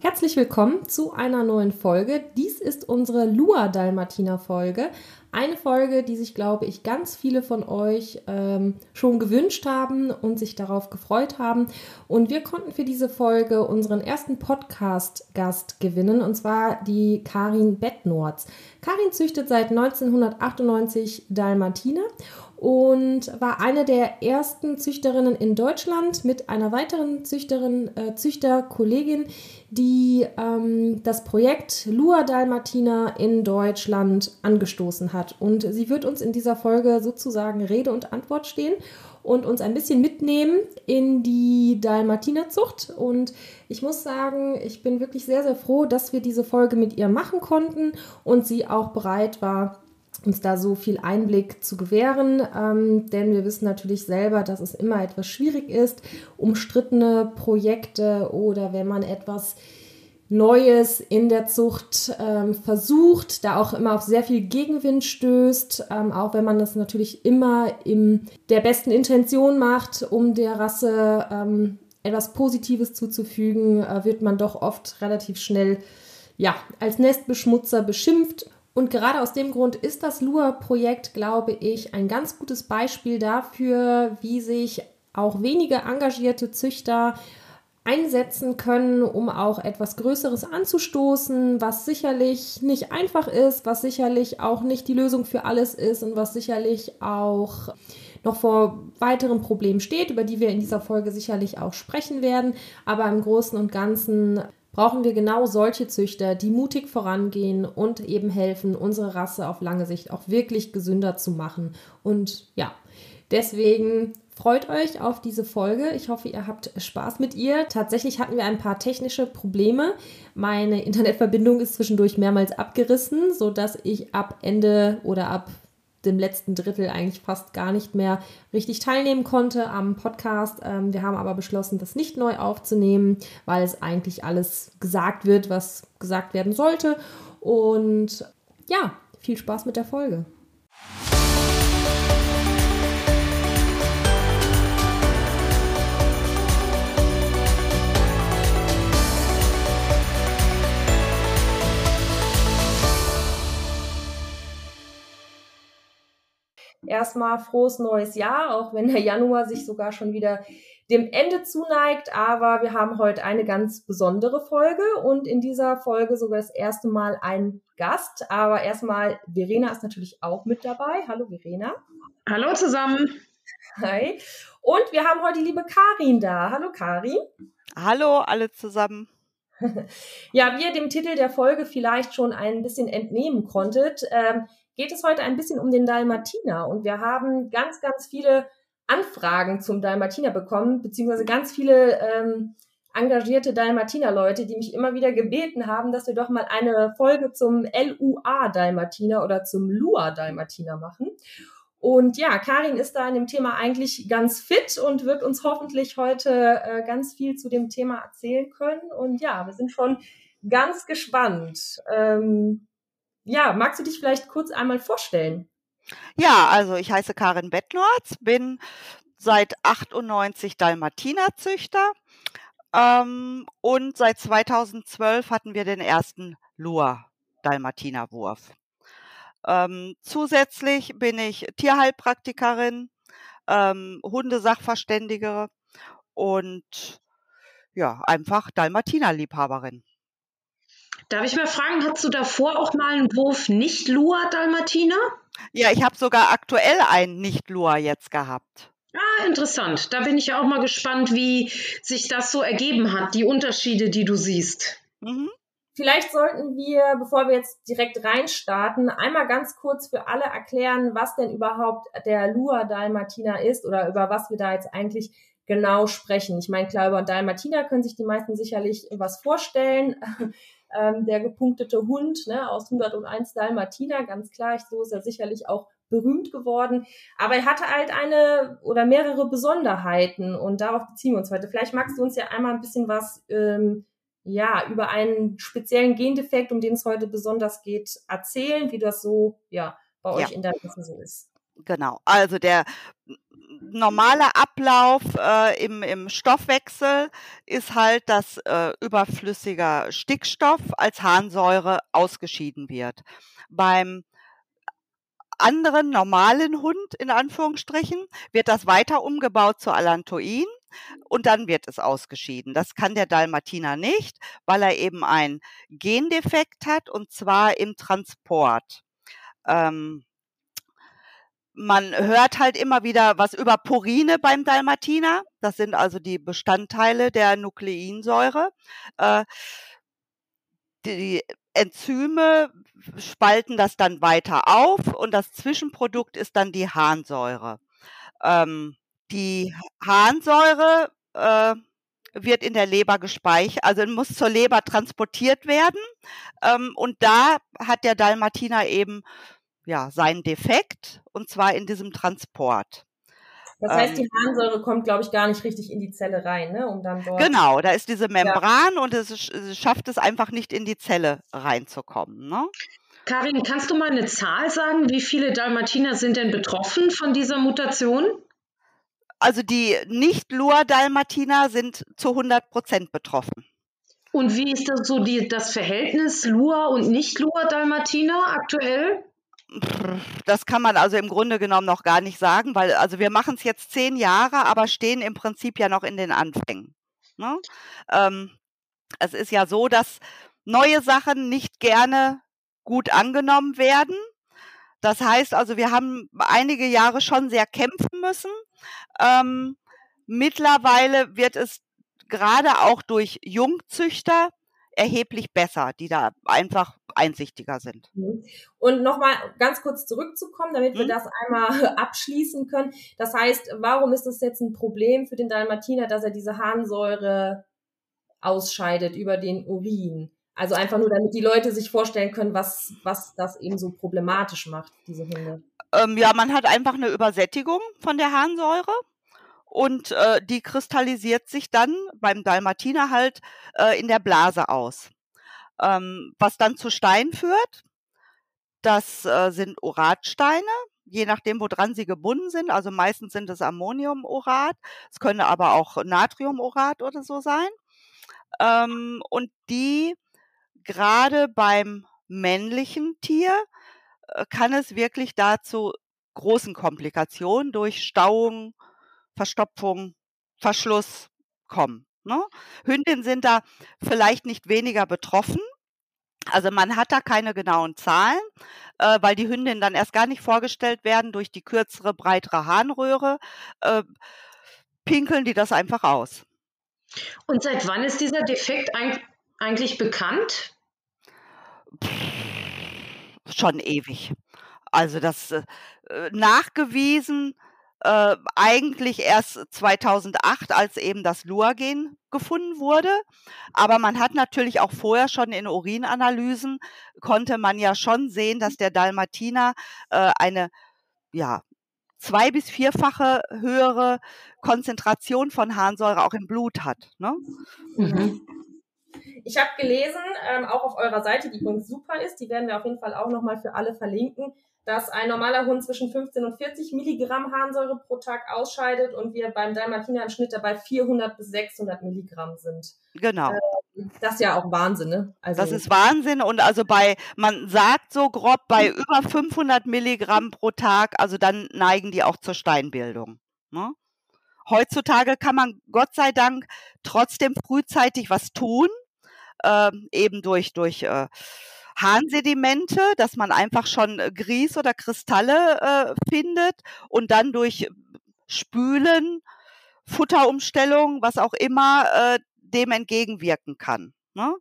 Herzlich willkommen zu einer neuen Folge. Dies ist unsere Lua Dalmatiner Folge. Eine Folge, die sich, glaube ich, ganz viele von euch ähm, schon gewünscht haben und sich darauf gefreut haben. Und wir konnten für diese Folge unseren ersten Podcast-Gast gewinnen, und zwar die Karin Bettnords. Karin züchtet seit 1998 Dalmatiner und war eine der ersten Züchterinnen in Deutschland mit einer weiteren Züchterin, äh, Züchterkollegin, die ähm, das Projekt Lua Dalmatina in Deutschland angestoßen hat. Und sie wird uns in dieser Folge sozusagen Rede und Antwort stehen und uns ein bisschen mitnehmen in die Dalmatinerzucht. Und ich muss sagen, ich bin wirklich sehr, sehr froh, dass wir diese Folge mit ihr machen konnten und sie auch bereit war, uns da so viel Einblick zu gewähren, ähm, denn wir wissen natürlich selber, dass es immer etwas schwierig ist, umstrittene Projekte oder wenn man etwas Neues in der Zucht ähm, versucht, da auch immer auf sehr viel Gegenwind stößt, ähm, auch wenn man das natürlich immer in der besten Intention macht, um der Rasse ähm, etwas Positives zuzufügen, äh, wird man doch oft relativ schnell ja, als Nestbeschmutzer beschimpft und gerade aus dem Grund ist das Lua-Projekt, glaube ich, ein ganz gutes Beispiel dafür, wie sich auch wenige engagierte Züchter einsetzen können, um auch etwas Größeres anzustoßen, was sicherlich nicht einfach ist, was sicherlich auch nicht die Lösung für alles ist und was sicherlich auch noch vor weiteren Problemen steht, über die wir in dieser Folge sicherlich auch sprechen werden. Aber im Großen und Ganzen brauchen wir genau solche Züchter, die mutig vorangehen und eben helfen, unsere Rasse auf lange Sicht auch wirklich gesünder zu machen. Und ja, deswegen freut euch auf diese Folge. Ich hoffe, ihr habt Spaß mit ihr. Tatsächlich hatten wir ein paar technische Probleme. Meine Internetverbindung ist zwischendurch mehrmals abgerissen, sodass ich ab Ende oder ab dem letzten Drittel eigentlich fast gar nicht mehr richtig teilnehmen konnte am Podcast. Ähm, wir haben aber beschlossen, das nicht neu aufzunehmen, weil es eigentlich alles gesagt wird, was gesagt werden sollte. Und ja, viel Spaß mit der Folge. Erstmal frohes neues Jahr, auch wenn der Januar sich sogar schon wieder dem Ende zuneigt. Aber wir haben heute eine ganz besondere Folge und in dieser Folge sogar das erste Mal ein Gast. Aber erstmal, Verena ist natürlich auch mit dabei. Hallo Verena. Hallo zusammen. Hi. Und wir haben heute die liebe Karin da. Hallo Karin. Hallo alle zusammen. ja, wie ihr dem Titel der Folge vielleicht schon ein bisschen entnehmen konntet, ähm, geht es heute ein bisschen um den Dalmatiner. Und wir haben ganz, ganz viele Anfragen zum Dalmatiner bekommen, beziehungsweise ganz viele ähm, engagierte Dalmatiner-Leute, die mich immer wieder gebeten haben, dass wir doch mal eine Folge zum LUA-Dalmatiner oder zum LUA-Dalmatiner machen. Und ja, Karin ist da in dem Thema eigentlich ganz fit und wird uns hoffentlich heute äh, ganz viel zu dem Thema erzählen können. Und ja, wir sind schon ganz gespannt. Ähm, ja, magst du dich vielleicht kurz einmal vorstellen? Ja, also ich heiße Karin Bettnorz, bin seit 98 Dalmatinerzüchter ähm, und seit 2012 hatten wir den ersten Lua Dalmatinerwurf. Ähm, zusätzlich bin ich Tierheilpraktikerin, ähm, Hundesachverständige und ja, einfach Dalmatinerliebhaberin. Darf ich mal fragen, hast du davor auch mal einen Wurf nicht Lua Dalmatiner? Ja, ich habe sogar aktuell einen nicht Lua jetzt gehabt. Ah, interessant. Da bin ich ja auch mal gespannt, wie sich das so ergeben hat, die Unterschiede, die du siehst. Mhm. Vielleicht sollten wir, bevor wir jetzt direkt reinstarten, einmal ganz kurz für alle erklären, was denn überhaupt der Lua Dalmatiner ist oder über was wir da jetzt eigentlich genau sprechen. Ich meine, klar, über Dalmatiner können sich die meisten sicherlich was vorstellen ähm, der gepunktete Hund ne, aus 101 Dalmatiner, ganz klar, so ist er sicherlich auch berühmt geworden. Aber er hatte halt eine oder mehrere Besonderheiten und darauf beziehen wir uns heute. Vielleicht magst du uns ja einmal ein bisschen was ähm, ja, über einen speziellen Gendefekt, um den es heute besonders geht, erzählen, wie das so ja, bei euch ja. in der Rasse so ist. Genau, also der normale Ablauf äh, im, im Stoffwechsel ist halt, dass äh, überflüssiger Stickstoff als Harnsäure ausgeschieden wird. Beim anderen normalen Hund in Anführungsstrichen wird das weiter umgebaut zu Allantoin und dann wird es ausgeschieden. Das kann der Dalmatiner nicht, weil er eben ein Gendefekt hat und zwar im Transport. Ähm, man hört halt immer wieder was über Purine beim Dalmatiner. Das sind also die Bestandteile der Nukleinsäure. Äh, die Enzyme spalten das dann weiter auf und das Zwischenprodukt ist dann die Harnsäure. Ähm, die Harnsäure äh, wird in der Leber gespeichert, also muss zur Leber transportiert werden. Ähm, und da hat der Dalmatiner eben ja seinen Defekt und zwar in diesem Transport. Das heißt, die ähm. Harnsäure kommt, glaube ich, gar nicht richtig in die Zelle rein, ne? Um dann dort genau, da ist diese Membran ja. und es, es, schafft es einfach nicht in die Zelle reinzukommen. Ne? Karin, kannst du mal eine Zahl sagen? Wie viele Dalmatiner sind denn betroffen von dieser Mutation? Also die Nicht-Lua-Dalmatiner sind zu 100 Prozent betroffen. Und wie ist das so die, das Verhältnis Lua und Nicht-Lua-Dalmatiner aktuell? Das kann man also im Grunde genommen noch gar nicht sagen, weil also wir machen es jetzt zehn Jahre, aber stehen im Prinzip ja noch in den Anfängen. Ne? Ähm, es ist ja so, dass neue Sachen nicht gerne gut angenommen werden. Das heißt also, wir haben einige Jahre schon sehr kämpfen müssen. Ähm, mittlerweile wird es gerade auch durch Jungzüchter erheblich besser, die da einfach einsichtiger sind. Mhm. Und nochmal ganz kurz zurückzukommen, damit wir mhm. das einmal abschließen können. Das heißt, warum ist das jetzt ein Problem für den Dalmatiner, dass er diese Harnsäure ausscheidet über den Urin? Also einfach nur, damit die Leute sich vorstellen können, was, was das eben so problematisch macht, diese Hunde. Ähm, ja, man hat einfach eine Übersättigung von der Harnsäure und äh, die kristallisiert sich dann beim Dalmatiner halt äh, in der Blase aus. Ähm, was dann zu Stein führt, das äh, sind Uratsteine, je nachdem, woran sie gebunden sind. Also meistens sind es Ammoniumurat, es können aber auch Natriumurat oder so sein. Ähm, und die gerade beim männlichen Tier äh, kann es wirklich dazu großen Komplikationen durch Stauung, Verstopfung, Verschluss kommen. Ne? Hündinnen sind da vielleicht nicht weniger betroffen. Also man hat da keine genauen Zahlen, äh, weil die Hündinnen dann erst gar nicht vorgestellt werden durch die kürzere, breitere Harnröhre. Äh, pinkeln die das einfach aus. Und seit wann ist dieser Defekt eigentlich bekannt? schon ewig. Also das äh, nachgewiesen äh, eigentlich erst 2008, als eben das Luagen gefunden wurde. Aber man hat natürlich auch vorher schon in Urinanalysen, konnte man ja schon sehen, dass der Dalmatiner äh, eine ja, zwei- bis vierfache höhere Konzentration von Harnsäure auch im Blut hat. Ne? Mhm. Ich habe gelesen, ähm, auch auf eurer Seite, die übrigens super ist, die werden wir auf jeden Fall auch nochmal für alle verlinken, dass ein normaler Hund zwischen 15 und 40 Milligramm Harnsäure pro Tag ausscheidet und wir beim Dalmatiner im Schnitt dabei 400 bis 600 Milligramm sind. Genau. Ähm, das ist ja auch Wahnsinn, ne? Also das ist Wahnsinn und also bei, man sagt so grob, bei über 500 Milligramm pro Tag, also dann neigen die auch zur Steinbildung. Ne? Heutzutage kann man Gott sei Dank trotzdem frühzeitig was tun, äh, eben durch, durch äh, Harnsedimente, dass man einfach schon äh, Grieß oder Kristalle äh, findet und dann durch Spülen, Futterumstellung, was auch immer, äh, dem entgegenwirken kann. Ne?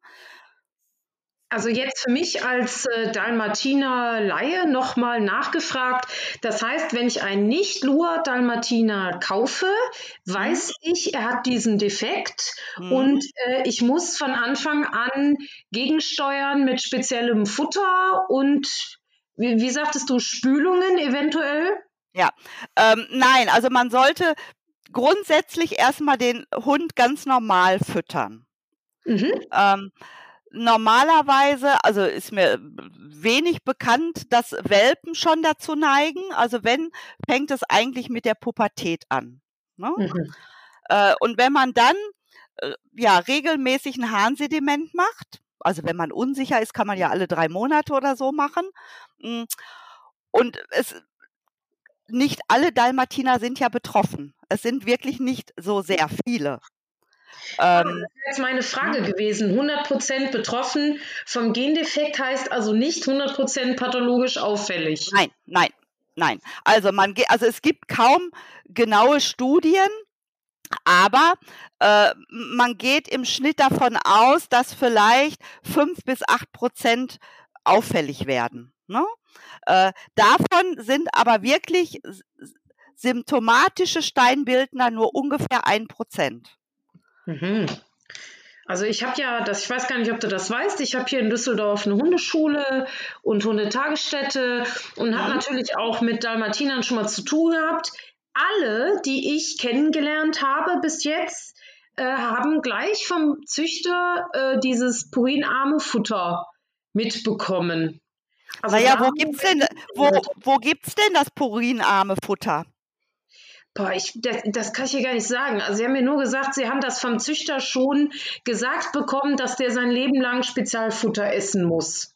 Also jetzt für mich als äh, Dalmatiner Laie nochmal nachgefragt. Das heißt, wenn ich einen nicht-Lua Dalmatiner kaufe, weiß mhm. ich, er hat diesen Defekt mhm. und äh, ich muss von Anfang an gegensteuern mit speziellem Futter und wie, wie sagtest du, Spülungen eventuell? Ja, ähm, nein, also man sollte grundsätzlich erstmal den Hund ganz normal füttern. Mhm. Ähm, normalerweise, also ist mir wenig bekannt, dass Welpen schon dazu neigen. Also wenn, fängt es eigentlich mit der Pubertät an. Ne? Mhm. Äh, und wenn man dann äh, ja regelmäßig ein Harnsediment macht, also wenn man unsicher ist, kann man ja alle drei Monate oder so machen. Hm, und es nicht alle Dalmatiner sind ja betroffen. Es sind wirklich nicht so sehr viele. Ähm, das wäre jetzt meine Frage gewesen. 100% betroffen vom Gendefekt heißt also nicht 100% pathologisch auffällig. Nein, nein, nein. Also, man, also es gibt kaum genaue Studien, aber äh, man geht im Schnitt davon aus, dass vielleicht 5 bis 8 Prozent auffällig werden. Ne? Äh, davon sind aber wirklich symptomatische Steinbildner nur ungefähr ein Prozent. Mhm. Also ich habe ja, das, ich weiß gar nicht, ob du das weißt, ich habe hier in Düsseldorf eine Hundeschule und Hundetagesstätte und habe mhm. natürlich auch mit Dalmatinern schon mal zu tun gehabt. Alle, die ich kennengelernt habe bis jetzt, äh, haben gleich vom Züchter äh, dieses purinarme Futter mitbekommen. Also naja, wo gibt's denn, wo, wo gibt's denn das purinarme Futter? Boah, ich, das, das kann ich hier gar nicht sagen. Also Sie haben mir nur gesagt, Sie haben das vom Züchter schon gesagt bekommen, dass der sein Leben lang Spezialfutter essen muss.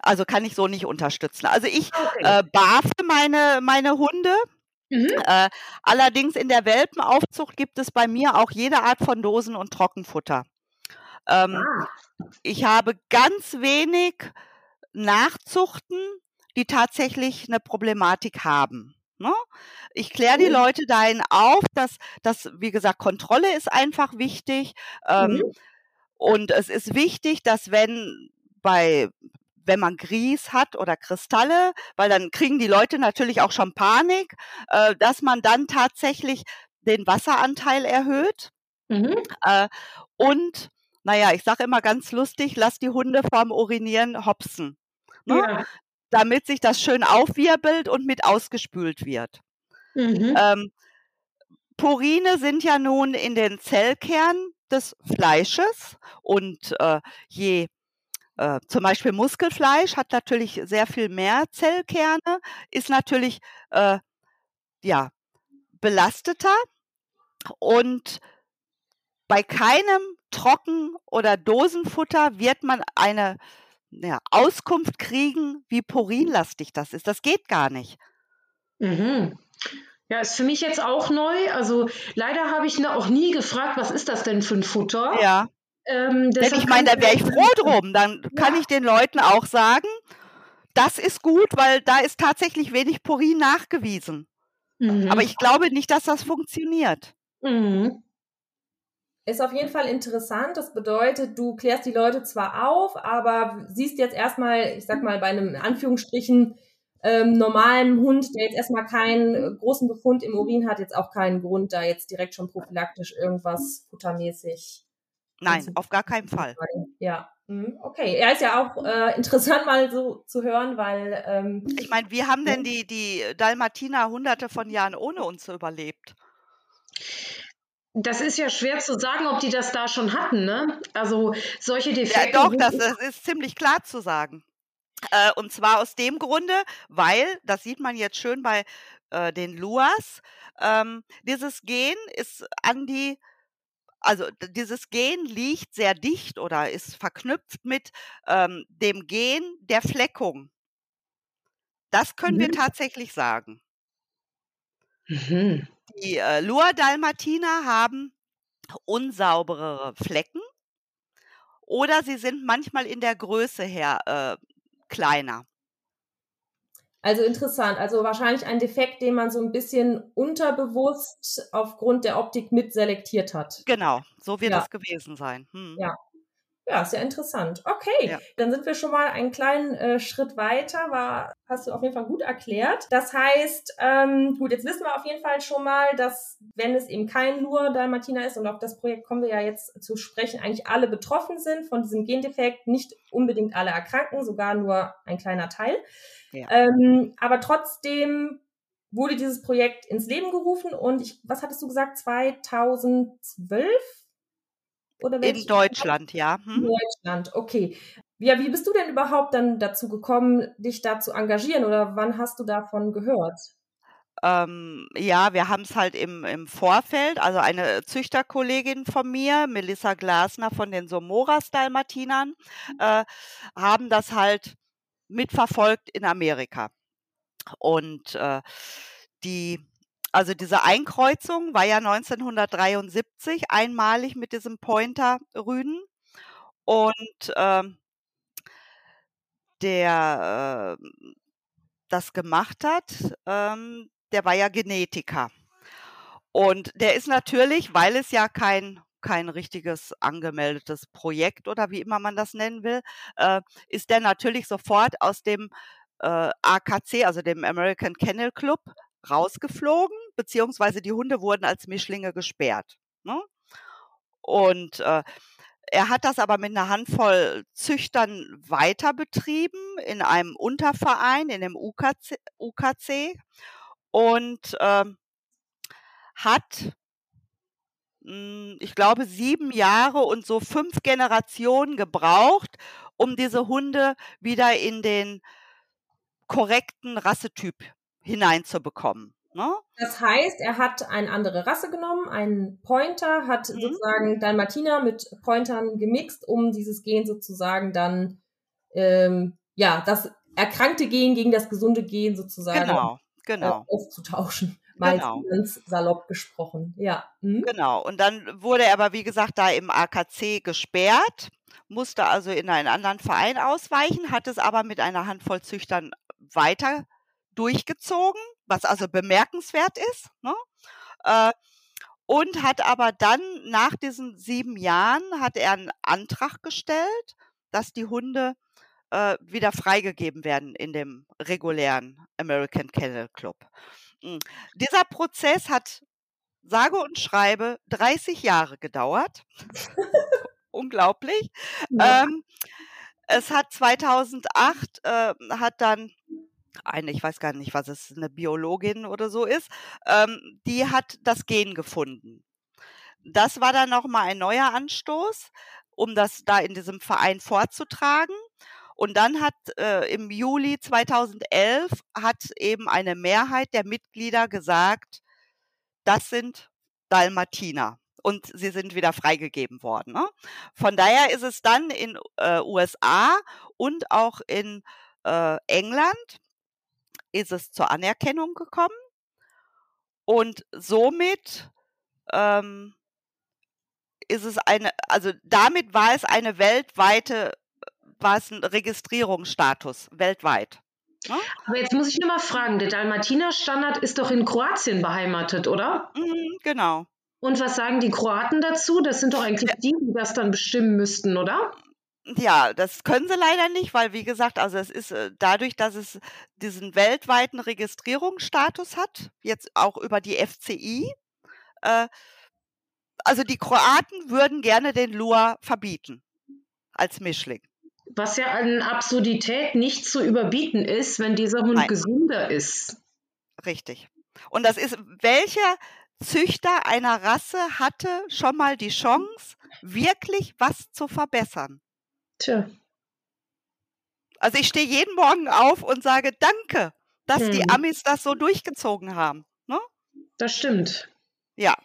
Also kann ich so nicht unterstützen. Also ich okay. äh, barfe meine, meine Hunde. Mhm. Äh, allerdings in der Welpenaufzucht gibt es bei mir auch jede Art von Dosen- und Trockenfutter. Ähm, ah. Ich habe ganz wenig Nachzuchten, die tatsächlich eine Problematik haben. Ne? Ich kläre die Leute dahin auf, dass, dass, wie gesagt, Kontrolle ist einfach wichtig. Ähm, mhm. Und es ist wichtig, dass wenn bei wenn man Grieß hat oder Kristalle, weil dann kriegen die Leute natürlich auch schon Panik, äh, dass man dann tatsächlich den Wasseranteil erhöht. Mhm. Äh, und, naja, ich sage immer ganz lustig, lass die Hunde vorm Urinieren hopsen. Ne? Ja damit sich das schön aufwirbelt und mit ausgespült wird. Mhm. Ähm, Purine sind ja nun in den Zellkern des Fleisches und äh, je äh, zum Beispiel Muskelfleisch hat natürlich sehr viel mehr Zellkerne, ist natürlich äh, ja belasteter und bei keinem Trocken- oder Dosenfutter wird man eine ja, Auskunft kriegen, wie purinlastig das ist. Das geht gar nicht. Mhm. Ja, ist für mich jetzt auch neu. Also leider habe ich auch nie gefragt, was ist das denn für ein Futter? Ja. Ähm, Denn ich meine, da wäre ich froh drum. Dann ja. kann ich den Leuten auch sagen, das ist gut, weil da ist tatsächlich wenig Purin nachgewiesen. Mhm. Aber ich glaube nicht, dass das funktioniert. Mhm. Ist auf jeden Fall interessant. Das bedeutet, du klärst die Leute zwar auf, aber siehst jetzt erstmal, ich sag mal, bei einem Anführungsstrichen ähm, normalen Hund, der jetzt erstmal keinen äh, großen Befund im Urin hat, jetzt auch keinen Grund, da jetzt direkt schon prophylaktisch irgendwas futtermäßig. Nein, auf gar keinen Fall. Ja, mhm, okay. Er ist ja auch äh, interessant mal so zu hören, weil. Ähm, ich meine, wie haben denn die, die Dalmatiner hunderte von Jahren ohne uns überlebt? Das ist ja schwer zu sagen, ob die das da schon hatten, ne? Also solche Defekte. Ja, doch, das, das ist ziemlich klar zu sagen. Äh, und zwar aus dem Grunde, weil, das sieht man jetzt schön bei äh, den Luas, ähm, dieses Gen ist an die, also dieses Gen liegt sehr dicht oder ist verknüpft mit ähm, dem Gen der Fleckung. Das können mhm. wir tatsächlich sagen. Mhm. Die äh, Lua-Dalmatiner haben unsauberere Flecken oder sie sind manchmal in der Größe her äh, kleiner. Also interessant. Also wahrscheinlich ein Defekt, den man so ein bisschen unterbewusst aufgrund der Optik mit selektiert hat. Genau, so wird ja. es gewesen sein. Hm. Ja, ja, sehr interessant. Okay, ja. dann sind wir schon mal einen kleinen äh, Schritt weiter. War, hast du auf jeden Fall gut erklärt. Das heißt, ähm, gut, jetzt wissen wir auf jeden Fall schon mal, dass wenn es eben kein nur Dalmatiner ist und auf das Projekt kommen wir ja jetzt zu sprechen, eigentlich alle betroffen sind von diesem Gendefekt, nicht unbedingt alle erkranken, sogar nur ein kleiner Teil. Ja. Ähm, aber trotzdem wurde dieses Projekt ins Leben gerufen und ich, was hattest du gesagt, 2012? Oder in Deutschland, ja. Hm? In Deutschland, okay. Ja, wie bist du denn überhaupt dann dazu gekommen, dich da zu engagieren oder wann hast du davon gehört? Ähm, ja, wir haben es halt im, im Vorfeld, also eine Züchterkollegin von mir, Melissa Glasner von den Somoras Dalmatinern, mhm. äh, haben das halt mitverfolgt in Amerika. Und äh, die, also diese Einkreuzung war ja 1973 einmalig mit diesem Pointer-Rüden. Und äh, der äh, das gemacht hat, ähm, der war ja Genetiker. Und der ist natürlich, weil es ja kein kein richtiges angemeldetes Projekt oder wie immer man das nennen will, äh, ist der natürlich sofort aus dem äh, AKC, also dem American Kennel Club, rausgeflogen, beziehungsweise die Hunde wurden als Mischlinge gesperrt. Ne? Und äh, er hat das aber mit einer Handvoll Züchtern weiter betrieben in einem Unterverein, in dem UKC, UKC und ähm, hat, hm, ich glaube, sieben Jahre und so fünf Generationen gebraucht, um diese Hunde wieder in den korrekten Rassetyp hineinzubekommen. Ne? Das heißt, er hat eine andere Rasse genommen, einen Pointer, hat mhm. sozusagen Dalmatiner mit Pointern gemixt, um dieses Gen sozusagen dann, ähm, ja, das erkrankte Gen gegen das gesunde Gen sozusagen genau, genau. Äh, aufzutauschen. Mal genau. ganz salopp gesprochen, ja. Mhm. Genau, und dann wurde er aber, wie gesagt, da im AKC gesperrt, musste also in einen anderen Verein ausweichen, hat es aber mit einer Handvoll Züchtern weiter durchgezogen, was also bemerkenswert ist. Ne? Äh, und hat aber dann nach diesen sieben Jahren hat er einen Antrag gestellt, dass die Hunde äh, wieder freigegeben werden in dem regulären American Kennel Club. Mhm. Dieser Prozess hat sage und schreibe 30 Jahre gedauert. Unglaublich. Ja. Ähm, es hat 2008 äh, hat dann eine, ich weiß gar nicht, was es, eine Biologin oder so ist, ähm, die hat das Gen gefunden. Das war dann nochmal ein neuer Anstoß, um das da in diesem Verein vorzutragen. Und dann hat äh, im Juli 2011 hat eben eine Mehrheit der Mitglieder gesagt, das sind Dalmatiner. Und sie sind wieder freigegeben worden. Ne? Von daher ist es dann in äh, USA und auch in äh, England ist es zur Anerkennung gekommen und somit ähm, ist es eine, also damit war es eine weltweite, war es ein Registrierungsstatus weltweit. Ne? Aber jetzt muss ich nur mal fragen, der Dalmatiner-Standard ist doch in Kroatien beheimatet, oder? Mhm, genau. Und was sagen die Kroaten dazu? Das sind doch eigentlich die, die das dann bestimmen müssten, oder? Ja, das können sie leider nicht, weil wie gesagt, also es ist äh, dadurch, dass es diesen weltweiten Registrierungsstatus hat, jetzt auch über die FCI, äh, also die Kroaten würden gerne den Lua verbieten als Mischling. Was ja an Absurdität nicht zu überbieten ist, wenn dieser Hund Nein. gesünder ist. Richtig. Und das ist, welcher Züchter einer Rasse hatte schon mal die Chance, wirklich was zu verbessern? Tja. Also ich stehe jeden Morgen auf und sage Danke, dass hm. die Amis das so durchgezogen haben. Ne? Das stimmt. Ja.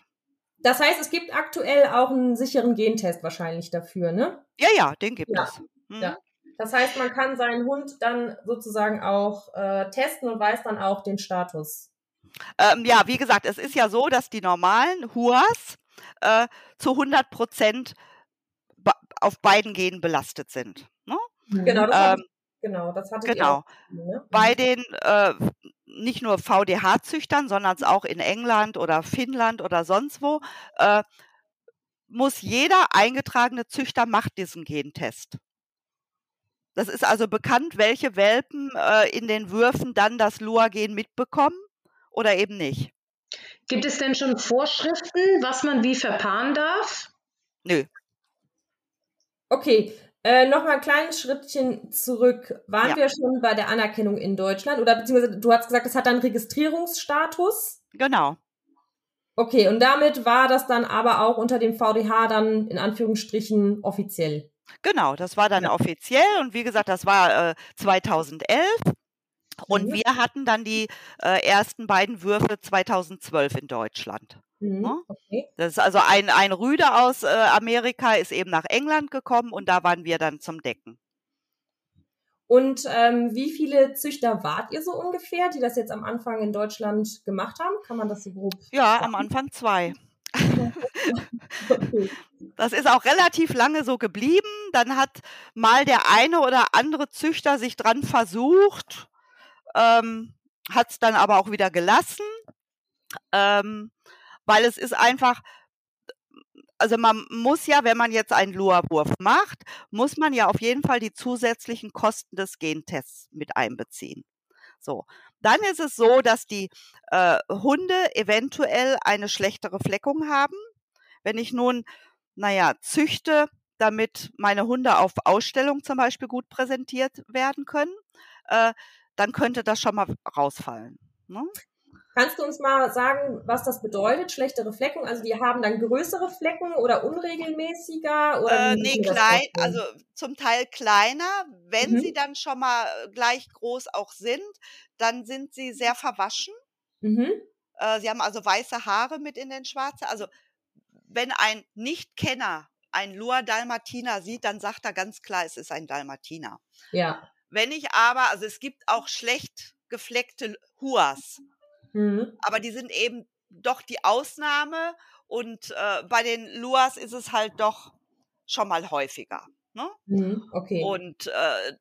Das heißt, es gibt aktuell auch einen sicheren Gentest wahrscheinlich dafür, ne? Ja, ja, den gibt ja. es. Hm. Ja. Das heißt, man kann seinen Hund dann sozusagen auch äh, testen und weiß dann auch den Status. Ähm, ja, wie gesagt, es ist ja so, dass die normalen Huas äh, zu 100 Prozent auf beiden Genen belastet sind. Ne? Genau, das, ähm, hatte, genau, das hatte genau. Auch, ne? Bei mhm. den äh, nicht nur VDH-Züchtern, sondern auch in England oder Finnland oder sonst wo, äh, muss jeder eingetragene Züchter macht diesen Gentest. Das ist also bekannt, welche Welpen äh, in den Würfen dann das Lua-Gen mitbekommen oder eben nicht. Gibt es denn schon Vorschriften, was man wie verpaaren darf? Nö, Okay, äh, Nochmal ein kleines Schrittchen zurück. Waren ja. wir schon bei der Anerkennung in Deutschland? Oder beziehungsweise du hast gesagt, es hat einen Registrierungsstatus? Genau. Okay, und damit war das dann aber auch unter dem VDH dann in Anführungsstrichen offiziell. Genau, das war dann ja. offiziell und wie gesagt, das war äh, 2011 und mhm. wir hatten dann die äh, ersten beiden Würfe 2012 in Deutschland. Mhm. Ne? Okay. Das ist also ein, ein Rüde aus äh, Amerika ist eben nach England gekommen und da waren wir dann zum Decken. Und ähm, wie viele Züchter wart ihr so ungefähr, die das jetzt am Anfang in Deutschland gemacht haben? Kann man das so grob? Ja, sagen? am Anfang zwei. Das ist auch relativ lange so geblieben. Dann hat mal der eine oder andere Züchter sich dran versucht, ähm, hat es dann aber auch wieder gelassen, ähm, weil es ist einfach, also man muss ja, wenn man jetzt einen Lua-Wurf macht, muss man ja auf jeden Fall die zusätzlichen Kosten des Gentests mit einbeziehen. So, dann ist es so, dass die äh, Hunde eventuell eine schlechtere Fleckung haben. Wenn ich nun, naja, züchte, damit meine Hunde auf Ausstellung zum Beispiel gut präsentiert werden können, äh, dann könnte das schon mal rausfallen. Ne? Kannst du uns mal sagen, was das bedeutet, schlechtere Flecken? Also die haben dann größere Flecken oder unregelmäßiger? Oder äh, nee, klein, also zum Teil kleiner. Wenn mhm. sie dann schon mal äh, gleich groß auch sind, dann sind sie sehr verwaschen. Mhm. Äh, sie haben also weiße Haare mit in den schwarzen. Also wenn ein Nicht-Kenner ein Lua Dalmatiner sieht, dann sagt er ganz klar, es ist ein Dalmatiner. Ja. Wenn ich aber, also es gibt auch schlecht gefleckte Huas. Mhm. Aber die sind eben doch die Ausnahme und äh, bei den Luas ist es halt doch schon mal häufiger. Ne? Mhm, okay. Und äh,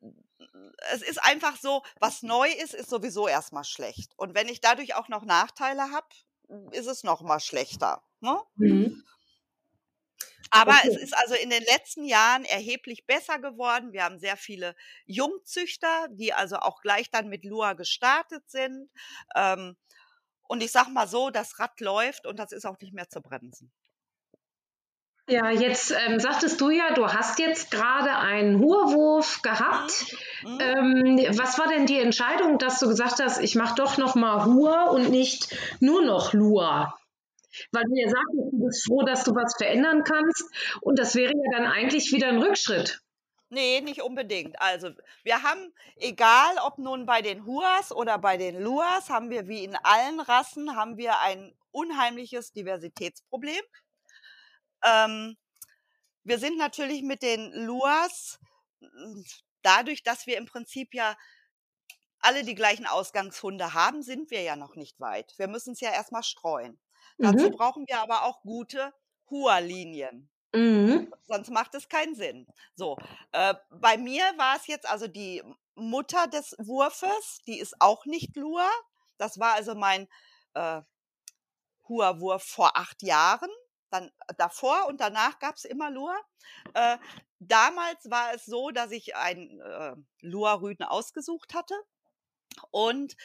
es ist einfach so, was neu ist, ist sowieso erstmal schlecht. Und wenn ich dadurch auch noch Nachteile habe, ist es noch mal schlechter. Ne? Mhm. Aber okay. es ist also in den letzten Jahren erheblich besser geworden. Wir haben sehr viele Jungzüchter, die also auch gleich dann mit Lua gestartet sind. Ähm, und ich sag mal so, das Rad läuft und das ist auch nicht mehr zu bremsen. Ja, jetzt ähm, sagtest du ja, du hast jetzt gerade einen Hurwurf gehabt. Mhm. Ähm, was war denn die Entscheidung, dass du gesagt hast, ich mache doch noch mal Hur und nicht nur noch Lua? Weil du ja sagst, du bist froh, dass du was verändern kannst und das wäre ja dann eigentlich wieder ein Rückschritt. Nee, nicht unbedingt. Also, wir haben, egal ob nun bei den Huas oder bei den Luas, haben wir wie in allen Rassen, haben wir ein unheimliches Diversitätsproblem. Ähm, wir sind natürlich mit den Luas, dadurch, dass wir im Prinzip ja alle die gleichen Ausgangshunde haben, sind wir ja noch nicht weit. Wir müssen es ja erstmal streuen. Mhm. Dazu brauchen wir aber auch gute Hua-Linien. Mhm. Sonst macht es keinen Sinn. So, äh, bei mir war es jetzt also die Mutter des Wurfes, die ist auch nicht Lua. Das war also mein äh, Hua-Wurf vor acht Jahren. Dann äh, davor und danach gab es immer Lua. Äh, damals war es so, dass ich einen äh, Lua-Rüden ausgesucht hatte und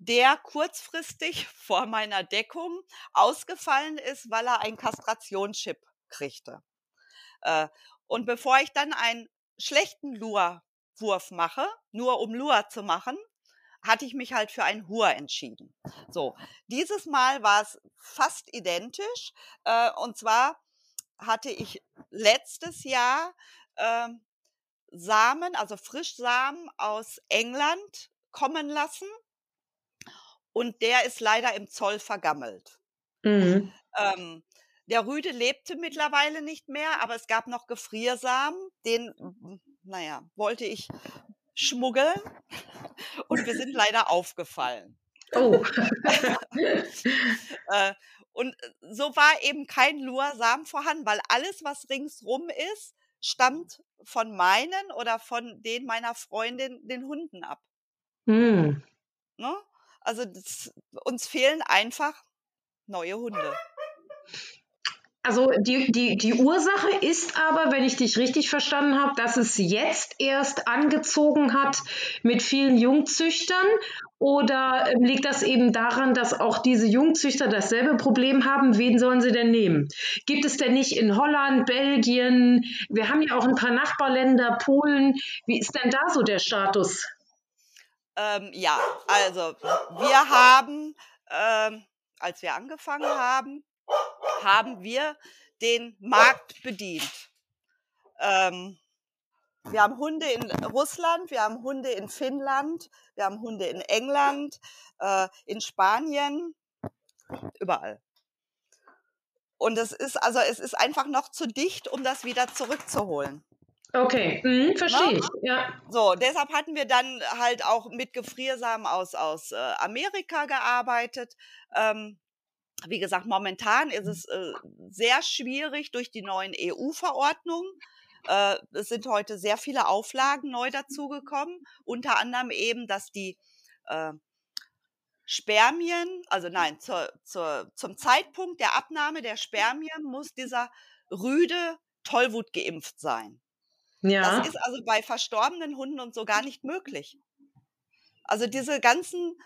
der kurzfristig vor meiner Deckung ausgefallen ist, weil er einen Kastrationschip kriegte. Äh, und bevor ich dann einen schlechten Lua-Wurf mache, nur um Lua zu machen, hatte ich mich halt für einen Hur entschieden. So, dieses Mal war es fast identisch. Äh, und zwar hatte ich letztes Jahr äh, Samen, also Frischsamen aus England kommen lassen. Und der ist leider im Zoll vergammelt. Mhm. Ähm, der Rüde lebte mittlerweile nicht mehr, aber es gab noch Gefriersamen, den, naja, wollte ich schmuggeln und wir sind leider aufgefallen. Oh. Äh, und äh, so war eben kein Lua-Samen vorhanden, weil alles, was ringsrum ist, stammt von meinen oder von den meiner Freundin, den Hunden ab. Hm. Ne? Also das, uns fehlen einfach neue Hunde. Also die, die, die Ursache ist aber, wenn ich dich richtig verstanden habe, dass es jetzt erst angezogen hat mit vielen Jungzüchtern oder ähm, liegt das eben daran, dass auch diese Jungzüchter dasselbe Problem haben? Wen sollen sie denn nehmen? Gibt es denn nicht in Holland, Belgien? Wir haben ja auch ein paar Nachbarländer, Polen. Wie ist denn da so der Status? Ähm, ja, also wir haben ähm, als wir angefangen haben, haben wir den Markt bedient. Ähm, wir haben Hunde in Russland, wir haben Hunde in Finnland, wir haben Hunde in England, äh, in Spanien, überall. Und es ist also es ist einfach noch zu dicht, um das wieder zurückzuholen. Okay, mhm, verstehe Ne? ich. Ja. So, deshalb hatten wir dann halt auch mit Gefriersamen aus, aus äh, Amerika gearbeitet. Ähm, wie gesagt, momentan ist es äh, sehr schwierig durch die neuen EU-Verordnungen. Äh, es sind heute sehr viele Auflagen neu dazugekommen. Unter anderem eben, dass die äh, Spermien, also nein, zur, zur, zum Zeitpunkt der Abnahme der Spermien muss dieser Rüde Tollwut geimpft sein. Ja. Das ist also bei verstorbenen Hunden und so gar nicht möglich. Also diese ganzen,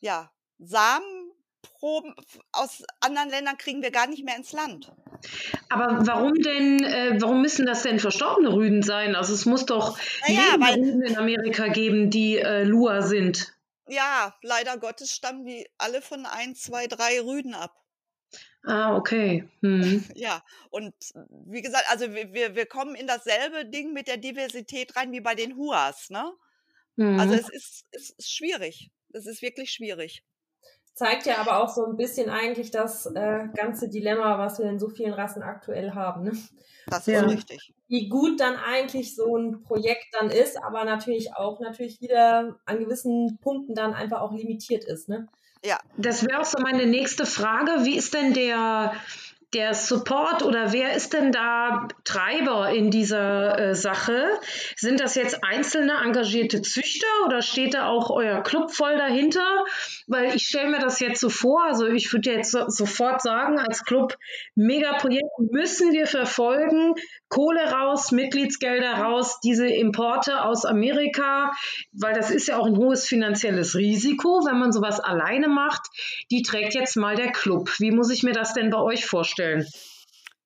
ja, Samenproben aus anderen Ländern kriegen wir gar nicht mehr ins Land. Aber warum denn, äh, warum müssen das denn verstorbene Rüden sein? Also es muss doch Naja, weil- Rüden in Amerika geben, die äh, Lua sind. Ja, leider Gottes stammen die alle von ein, zwei, drei Rüden ab. Ah, okay. Hm. Ja, und wie gesagt, also wir, wir, wir kommen in dasselbe Ding mit der Diversität rein wie bei den Huas, ne? Hm. Also es ist, es ist schwierig. Es ist wirklich schwierig. Zeigt ja aber auch so ein bisschen eigentlich das äh, ganze Dilemma, was wir in so vielen Rassen aktuell haben. Ne? Das Ja. ist richtig. Wie gut dann eigentlich so ein Projekt dann ist, aber natürlich auch natürlich wieder an gewissen Punkten dann einfach auch limitiert ist. Ne? Das wäre auch so meine nächste Frage. Wie ist denn der, der Support oder wer ist denn da Treiber in dieser äh, Sache? Sind das jetzt einzelne engagierte Züchter oder steht da auch euer Club voll dahinter? Weil ich stelle mir das jetzt so vor, also ich würde jetzt so, sofort sagen, als Club, Megaprojekt müssen wir verfolgen, Kohle raus, Mitgliedsgelder raus, diese Importe aus Amerika, weil das ist ja auch ein hohes finanzielles Risiko, wenn man sowas alleine macht. Die trägt jetzt mal der Club. Wie muss ich mir das denn bei euch vorstellen?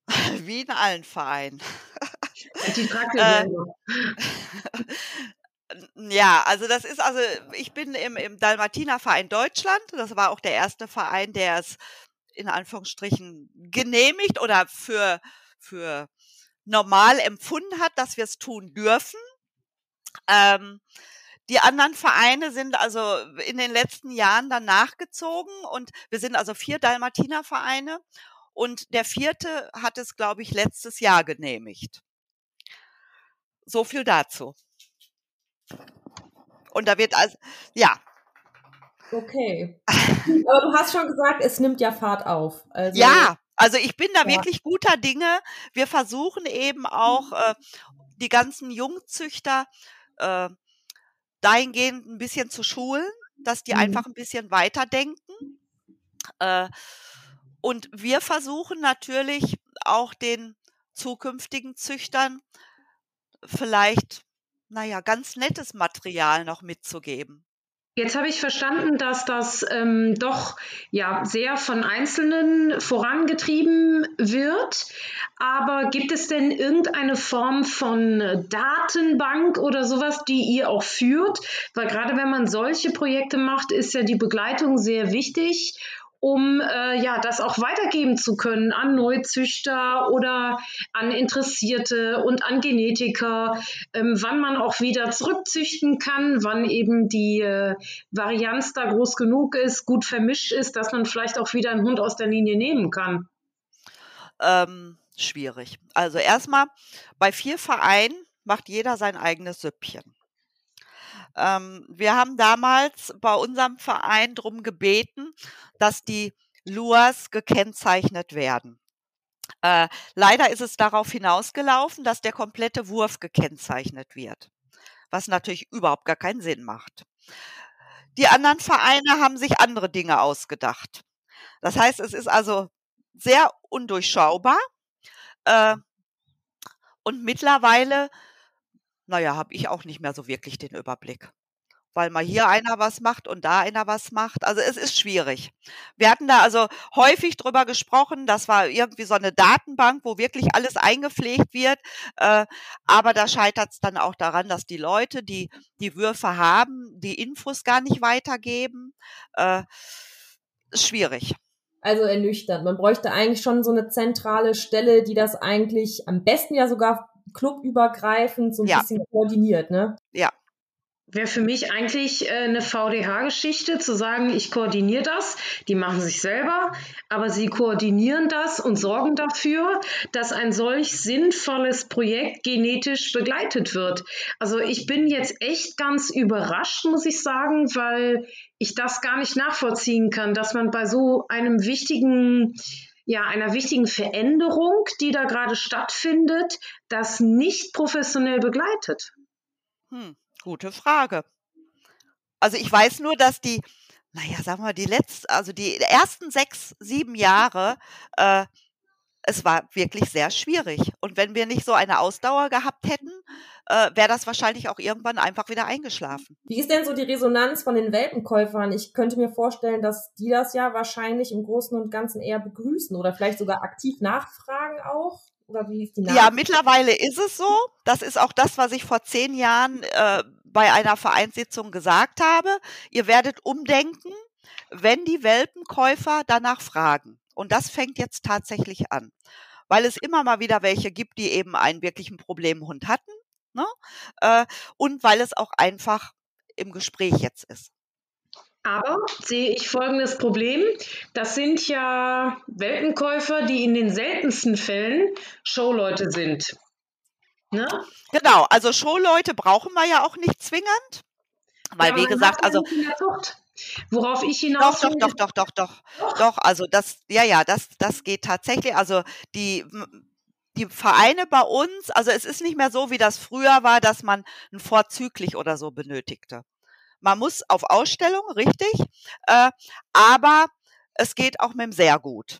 Wie in allen Vereinen. Die ihr Äh. Ja, also das ist also, ich bin im, im Dalmatinerverein Deutschland. Das war auch der erste Verein, der es in Anführungsstrichen genehmigt oder für, für normal empfunden hat, dass wir es tun dürfen. Ähm, die anderen Vereine sind also in den letzten Jahren dann nachgezogen und wir sind also vier Dalmatinervereine und der vierte hat es, glaube ich, letztes Jahr genehmigt. So viel dazu. Und da wird also, ja, Okay. aber du hast schon gesagt, es nimmt ja Fahrt auf. Also, ja, also ich bin da Ja. wirklich guter Dinge. Wir versuchen eben auch äh, die ganzen Jungzüchter äh, dahingehend ein bisschen zu schulen, dass die Mhm. einfach ein bisschen weiterdenken. Äh, und wir versuchen natürlich auch den zukünftigen Züchtern vielleicht, naja, ganz nettes Material noch mitzugeben. Jetzt habe ich verstanden, dass das ähm, doch ja sehr von Einzelnen vorangetrieben wird. Aber gibt es denn irgendeine Form von Datenbank oder sowas, die ihr auch führt? Weil gerade wenn man solche Projekte macht, ist ja die Begleitung sehr wichtig, um äh, ja das auch weitergeben zu können an Neuzüchter oder an Interessierte und an Genetiker, ähm, wann man auch wieder zurückzüchten kann, wann eben die äh, Varianz da groß genug ist, gut vermischt ist, dass man vielleicht auch wieder einen Hund aus der Linie nehmen kann. Ähm, schwierig. Also erstmal, bei vier Vereinen macht jeder sein eigenes Süppchen. Ähm, wir haben damals bei unserem Verein drum gebeten, dass die Luas gekennzeichnet werden. Äh, leider ist es darauf hinausgelaufen, dass der komplette Wurf gekennzeichnet wird, was natürlich überhaupt gar keinen Sinn macht. Die anderen Vereine haben sich andere Dinge ausgedacht. Das heißt, es ist also sehr undurchschaubar. Äh, und mittlerweile, naja, habe ich auch nicht mehr so wirklich den Überblick. Weil mal hier einer was macht und da einer was macht. Also es ist schwierig. Wir hatten da also häufig drüber gesprochen, das war irgendwie so eine Datenbank, wo wirklich alles eingepflegt wird. Äh, aber da scheitert es dann auch daran, dass die Leute, die die Würfe haben, die Infos gar nicht weitergeben. Äh, schwierig. also ernüchternd. Man bräuchte eigentlich schon so eine zentrale Stelle, die das eigentlich am besten ja sogar clubübergreifend so ein ja. bisschen koordiniert, ne? Ja, Wäre für mich eigentlich äh, eine VDH-Geschichte, zu sagen, ich koordiniere das. Die machen sich selber, aber sie koordinieren das und sorgen dafür, dass ein solch sinnvolles Projekt genetisch begleitet wird. Also ich bin jetzt echt ganz überrascht, muss ich sagen, weil ich das gar nicht nachvollziehen kann, dass man bei so einem wichtigen ja, einer wichtigen Veränderung, die da gerade stattfindet, das nicht professionell begleitet. Hm. Gute Frage. Also ich weiß nur, dass die, naja, sagen wir mal, die letzten, also die ersten sechs, sieben Jahre, äh, es war wirklich sehr schwierig. Und wenn wir nicht so eine Ausdauer gehabt hätten, äh, wäre das wahrscheinlich auch irgendwann einfach wieder eingeschlafen. Wie ist denn so die Resonanz von den Welpenkäufern? Ich könnte mir vorstellen, dass die das ja wahrscheinlich im Großen und Ganzen eher begrüßen oder vielleicht sogar aktiv nachfragen auch. Oder wie ist die Ja, mittlerweile ist es so. Das ist auch das, was ich vor zehn Jahren äh, bei einer Vereinssitzung gesagt habe. Ihr werdet umdenken, wenn die Welpenkäufer danach fragen. Und das fängt jetzt tatsächlich an, weil es immer mal wieder welche gibt, die eben einen wirklichen Problemhund hatten. Ne? Äh, und weil es auch einfach im Gespräch jetzt ist. Aber sehe ich folgendes Problem. Das sind ja Welpenkäufer, die in den seltensten Fällen Showleute sind. Ne? Genau, also Showleute brauchen wir ja auch nicht zwingend. Weil, ja, wie gesagt, also. Worauf ich hinaus Doch, doch, doch, doch, doch, doch, doch. Also das, ja, ja, das, das geht tatsächlich. Also die, die Vereine bei uns, also es ist nicht mehr so, wie das früher war, dass man ein vorzüglich oder so benötigte. Man muss auf Ausstellung, richtig, äh, aber es geht auch mit dem sehr gut.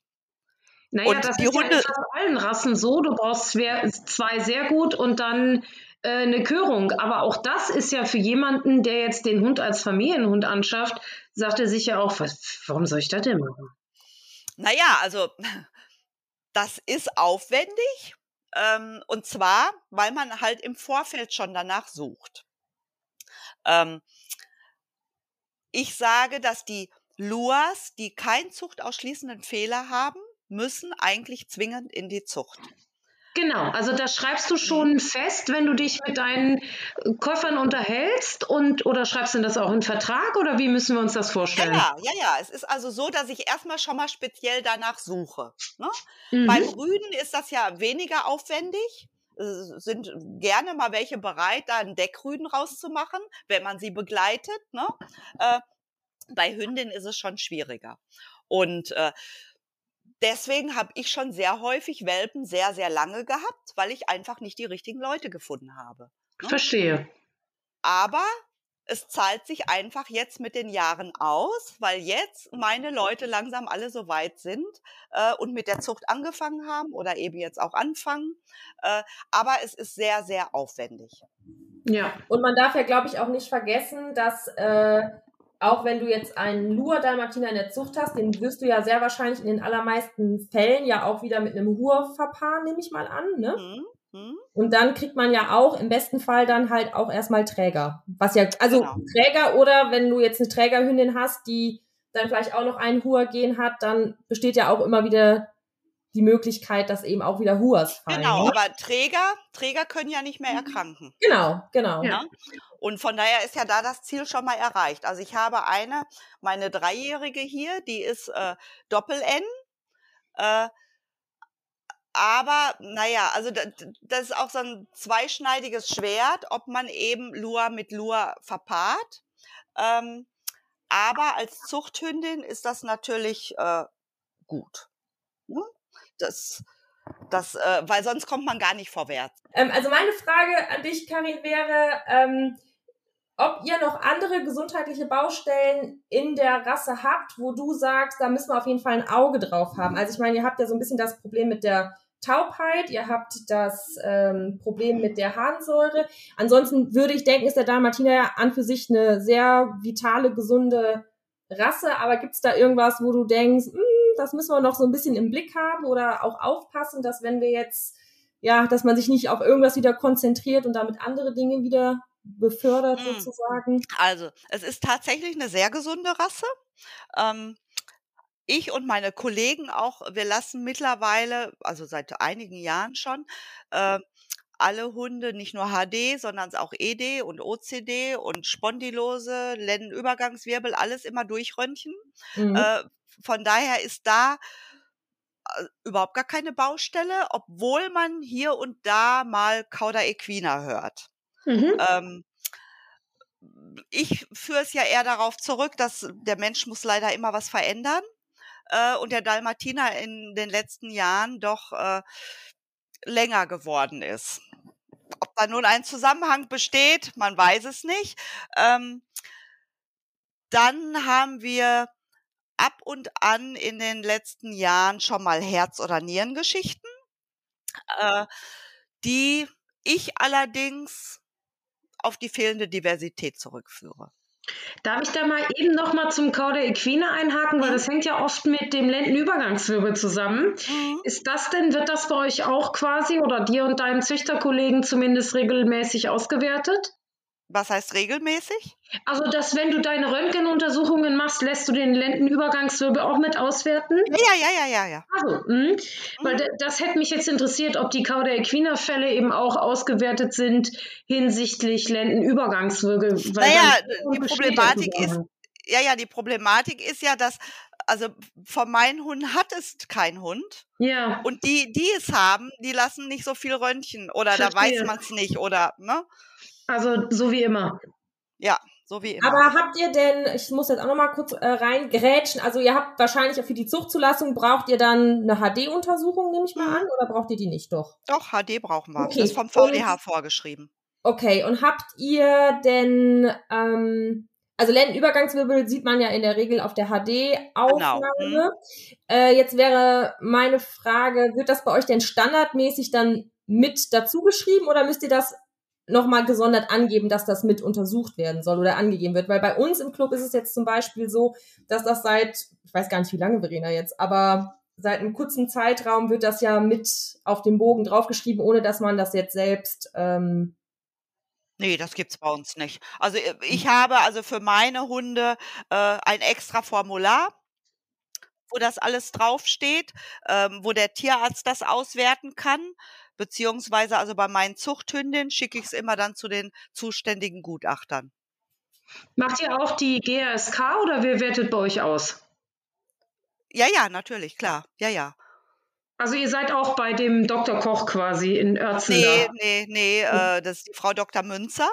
Naja, und das die ist Hunde, ja in allen Rassen so. Du brauchst zwei sehr gut und dann äh, eine Körung. Aber auch das ist ja für jemanden, der jetzt den Hund als Familienhund anschafft, sagt er sich ja auch, was, warum soll ich das denn machen? Naja, also das ist aufwendig. Ähm, und zwar, weil man halt im Vorfeld schon danach sucht. Ähm, ich sage, dass die Luas, die keinen zuchtausschließenden Fehler haben, müssen eigentlich zwingend in die Zucht. Genau, also das schreibst du mhm. schon fest, wenn du dich mit deinen Käufern unterhältst und oder schreibst du das auch in Vertrag oder wie müssen wir uns das vorstellen? Ja, ja, ja. Es ist also so, dass ich erstmal schon mal speziell danach suche. Ne? Mhm. Beim Rüden ist das ja weniger aufwendig. Sind gerne mal welche bereit, da einen Deckrüden rauszumachen, wenn man sie begleitet. Ne? Äh, bei Hündin ist es schon schwieriger. Und äh, deswegen habe ich schon sehr häufig Welpen sehr, sehr lange gehabt, weil ich einfach nicht die richtigen Leute gefunden habe. Ne? Verstehe. Aber es zahlt sich einfach jetzt mit den Jahren aus, weil jetzt meine Leute langsam alle so weit sind äh, und mit der Zucht angefangen haben oder eben jetzt auch anfangen. Äh, aber es ist sehr, sehr aufwendig. Ja. Und man darf ja, glaube ich, auch nicht vergessen, dass äh, auch wenn du jetzt einen Lua-Dalmatiner in der Zucht hast, den wirst du ja sehr wahrscheinlich in den allermeisten Fällen ja auch wieder mit einem Hur verpaaren, nehme ich mal an. Ne? Mhm. Mhm. Und dann kriegt man ja auch im besten Fall dann halt auch erstmal Träger. Was ja, also genau. Träger oder wenn du jetzt eine Trägerhündin hast, die dann vielleicht auch noch einen Hur-Gen hat, dann besteht ja auch immer wieder die Möglichkeit, dass eben auch wieder Huas fallen. Genau, ne? aber Träger, Träger können ja nicht mehr mhm. erkranken. Genau, genau. Ja. Und von daher ist ja da das Ziel schon mal erreicht. Also ich habe eine, meine Dreijährige hier, die ist äh, Doppel-N. Äh, aber naja, also das, ist auch so ein zweischneidiges Schwert, ob man eben Lua mit Lua verpaart. Ähm, aber als Zuchthündin ist das natürlich äh, gut. Ne? Das, das, äh, weil sonst kommt man gar nicht vorwärts. Ähm, also meine Frage an dich, Karin, wäre, ähm, ob ihr noch andere gesundheitliche Baustellen in der Rasse habt, wo du sagst, da müssen wir auf jeden Fall ein Auge drauf haben. Also ich meine, ihr habt ja so ein bisschen das Problem mit der Taubheit, ihr habt das ähm, Problem mit der Harnsäure. Ansonsten würde ich denken, ist der Dalmatiner ja an für sich eine sehr vitale, gesunde Rasse. Aber gibt es da irgendwas, wo du denkst, hm, das müssen wir noch so ein bisschen im Blick haben oder auch aufpassen, dass wenn wir jetzt, ja, dass man sich nicht auf irgendwas wieder konzentriert und damit andere Dinge wieder befördert hm. sozusagen? Also, es ist tatsächlich eine sehr gesunde Rasse. Ähm, ich und meine Kollegen auch, wir lassen mittlerweile, also seit einigen Jahren schon, äh, alle Hunde, nicht nur HD, sondern auch ED und OCD und Spondylose, Lendenübergangswirbel, alles immer durchröntgen. Mhm. Äh, von daher ist da äh, überhaupt gar keine Baustelle, obwohl man hier und da mal Cauda equina hört. Mhm. Ähm, ich führe es ja eher darauf zurück, dass der Mensch muss leider immer was verändern äh, und der Dalmatiner in den letzten Jahren doch äh, länger geworden ist. Ob da nun ein Zusammenhang besteht, man weiß es nicht. Ähm, dann haben wir ab und an in den letzten Jahren schon mal Herz- oder Nierengeschichten, äh, die ich allerdings auf die fehlende Diversität zurückführe. Darf ich da mal eben noch mal zum Cauda equina einhaken, weil das hängt ja oft mit dem Lendenübergangswirbel zusammen. Mhm. Ist das denn, wird das bei euch auch quasi oder dir und deinen Züchterkollegen zumindest regelmäßig ausgewertet? Was heißt regelmäßig? Also, dass wenn du deine Röntgenuntersuchungen machst, lässt du den Lendenübergangswirbel auch mit auswerten? Ja, ja, ja, ja, ja. Also, mh. Mhm. weil das hätte mich jetzt interessiert, ob die Cauda equina Fälle eben auch ausgewertet sind hinsichtlich Lendenübergangswirbel. Naja, die Problematik ist, ja, ja, die Problematik ist ja, dass also von meinen Hunden hat es kein Hund. Ja. Und die, die es haben, die lassen nicht so viel Röntgen oder Verstehe. da weiß man es nicht oder ne? Also so wie immer. Ja, so wie immer. Aber habt ihr denn, ich muss jetzt auch nochmal kurz äh, reingrätschen, also ihr habt wahrscheinlich auch für die Zuchtzulassung, braucht ihr dann eine HD-Untersuchung, nehme ich mal an, oder braucht ihr die nicht doch? Doch, HD brauchen wir. Okay. Das ist vom VDH und, vorgeschrieben. Okay, und habt ihr denn, ähm, also Lendenübergangswirbel sieht man ja in der Regel auf der HD-Aufnahme. Genau. Äh, jetzt wäre meine Frage, wird das bei euch denn standardmäßig dann mit dazu geschrieben oder müsst ihr das nochmal gesondert angeben, dass das mit untersucht werden soll oder angegeben wird. Weil bei uns im Club ist es jetzt zum Beispiel so, dass das seit, ich weiß gar nicht, wie lange Verena jetzt, aber seit einem kurzen Zeitraum wird das ja mit auf dem Bogen draufgeschrieben, ohne dass man das jetzt selbst. Ähm Nee, das gibt's bei uns nicht. Also äh, ich habe also für meine Hunde äh, ein extra Formular, wo das alles draufsteht, ähm, wo der Tierarzt das auswerten kann beziehungsweise also bei meinen Zuchthündinnen schicke ich es immer dann zu den zuständigen Gutachtern. Macht ihr auch die GRSK oder wer wertet bei euch aus? Ja, ja, natürlich, klar. Ja, ja. Also ihr seid auch bei dem Dr. Koch quasi in Oertzen Nee, nee, nee, hm. äh, das ist die Frau Dr. Münzer.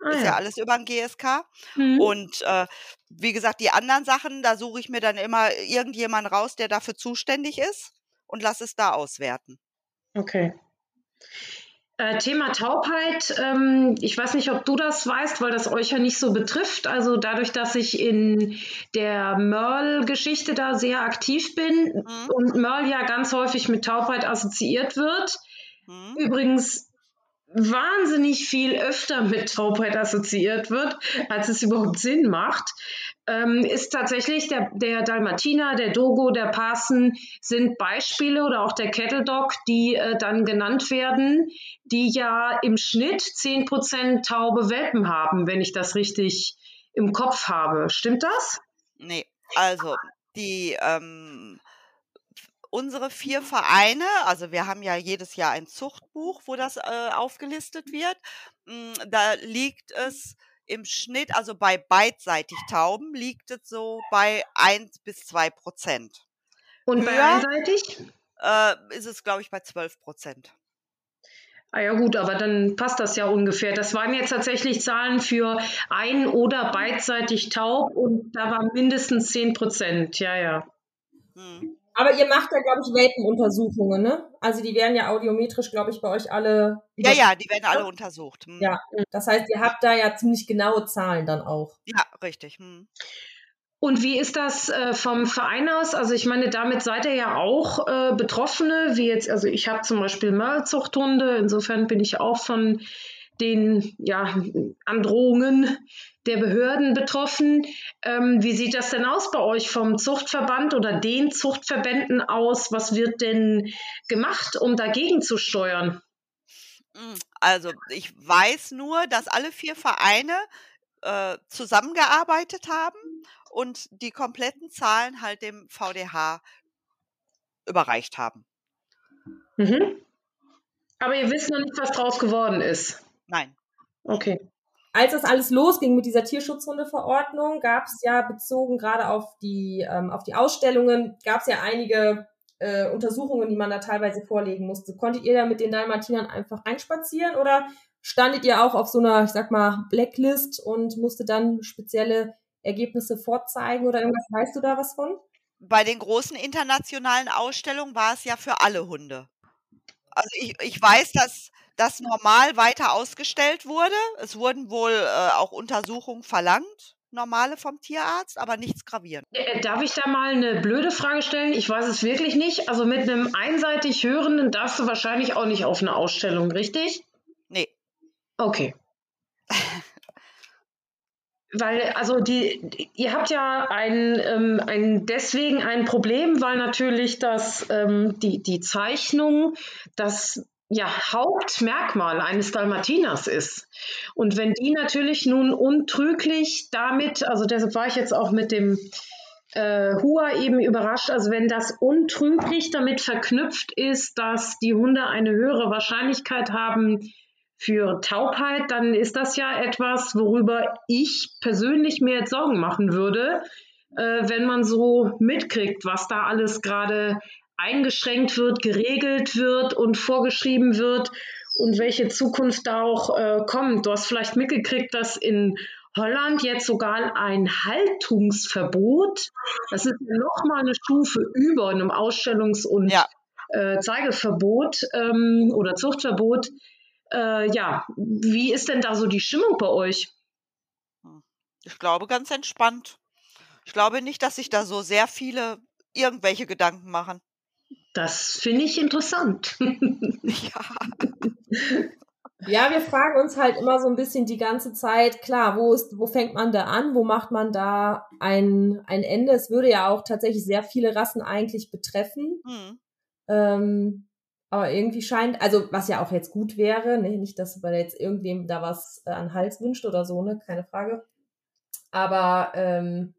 Ah, ist ja. ja. alles über den GSK. Mhm. Und äh, wie gesagt, die anderen Sachen, da suche ich mir dann immer irgendjemanden raus, der dafür zuständig ist und lasse es da auswerten. Okay. Äh, Thema Taubheit, ähm, ich weiß nicht, ob du das weißt, weil das euch ja nicht so betrifft. Also dadurch, dass ich in der Merle-Geschichte da sehr aktiv bin mhm. und Merle ja ganz häufig mit Taubheit assoziiert wird. Mhm. Übrigens wahnsinnig viel öfter mit Taubheit assoziiert wird, als es überhaupt Sinn macht, ähm, ist tatsächlich der, der Dalmatiner, der Dogo, der Parson sind Beispiele oder auch der Kettle Dog, die äh, dann genannt werden, die ja im Schnitt 10% taube Welpen haben, wenn ich das richtig im Kopf habe. Stimmt das? Nee, also die ähm, unsere vier Vereine, also wir haben ja jedes Jahr ein Zuchtbuch, wo das äh, aufgelistet wird. Hm, da liegt es im Schnitt, also bei beidseitig Tauben, liegt es so bei 1 bis 2 Prozent. Und Höher, bei einseitig? Äh, ist es, glaube ich, bei 12 Prozent. Ah ja gut, aber dann passt das ja ungefähr. Das waren jetzt tatsächlich Zahlen für ein- oder beidseitig taub und da waren mindestens 10 Prozent. Ja, ja. Hm. Aber ihr macht ja, glaube ich, Welpenuntersuchungen, ne? Also die werden ja audiometrisch, glaube ich, bei euch alle. Ja, ja, die werden alle untersucht. Hm. Ja, das heißt, ihr habt da ja ziemlich genaue Zahlen dann auch. Ja, richtig. Hm. Und wie ist das äh, vom Verein aus? Also ich meine, damit seid ihr ja auch äh, Betroffene, wie jetzt, also ich habe zum Beispiel Mörlzuchthunde, insofern bin ich auch von den ja, Androhungen der Behörden betroffen. Ähm, wie sieht das denn aus bei euch vom Zuchtverband oder den Zuchtverbänden aus? Was wird denn gemacht, um dagegen zu steuern? Hm, also ich weiß nur, dass alle vier Vereine äh, zusammengearbeitet haben und die kompletten Zahlen halt dem VDH überreicht haben. Mhm. Aber ihr wisst noch nicht, was draus geworden ist. Nein. Okay. Als das alles losging mit dieser Tierschutzhundeverordnung, gab es ja bezogen gerade auf die ähm, auf die Ausstellungen, gab es ja einige äh, Untersuchungen, die man da teilweise vorlegen musste. Konntet ihr da mit den Dalmatinern einfach einspazieren oder standet ihr auch auf so einer, ich sag mal, Blacklist und musste dann spezielle Ergebnisse vorzeigen oder irgendwas? Weißt du da was von? Bei den großen internationalen Ausstellungen war es ja für alle Hunde. Also ich, ich weiß, dass das normal weiter ausgestellt wurde. Es wurden wohl äh, auch Untersuchungen verlangt, normale vom Tierarzt, aber nichts gravierend. Äh, darf ich da mal eine blöde Frage stellen? Ich weiß es wirklich nicht. Also mit einem einseitig Hörenden darfst du wahrscheinlich auch nicht auf eine Ausstellung, richtig? Nee. Okay. Weil, also die, ihr habt ja ein, ähm, ein deswegen ein Problem, weil natürlich das, ähm, die, die Zeichnung das ja, Hauptmerkmal eines Dalmatiners ist. Und wenn die natürlich nun untrüglich damit, also deshalb war ich jetzt auch mit dem äh, Hua eben überrascht, also wenn das untrüglich damit verknüpft ist, dass die Hunde eine höhere Wahrscheinlichkeit haben, für Taubheit, dann ist das ja etwas, worüber ich persönlich mir jetzt Sorgen machen würde, äh, wenn man so mitkriegt, was da alles gerade eingeschränkt wird, geregelt wird und vorgeschrieben wird und welche Zukunft da auch äh, kommt. Du hast vielleicht mitgekriegt, dass in Holland jetzt sogar ein Haltungsverbot, das ist nochmal eine Stufe über einem Ausstellungs- und ja. äh, Zeigeverbot ähm, oder Zuchtverbot, äh, ja, wie ist denn da so die Stimmung bei euch? Ich glaube ganz entspannt. Ich glaube nicht, dass sich da so sehr viele irgendwelche Gedanken machen. Das finde ich interessant. ja. Ja, wir fragen uns halt immer so ein bisschen die ganze Zeit, klar, wo ist, wo fängt man da an, wo macht man da ein, ein Ende? Es würde ja auch tatsächlich sehr viele Rassen eigentlich betreffen. Mhm. Ähm, aber irgendwie scheint, also was ja auch jetzt gut wäre, ne, nicht, dass man jetzt irgendwem da was äh, an Hals wünscht oder so, ne, keine Frage. Aber ähm,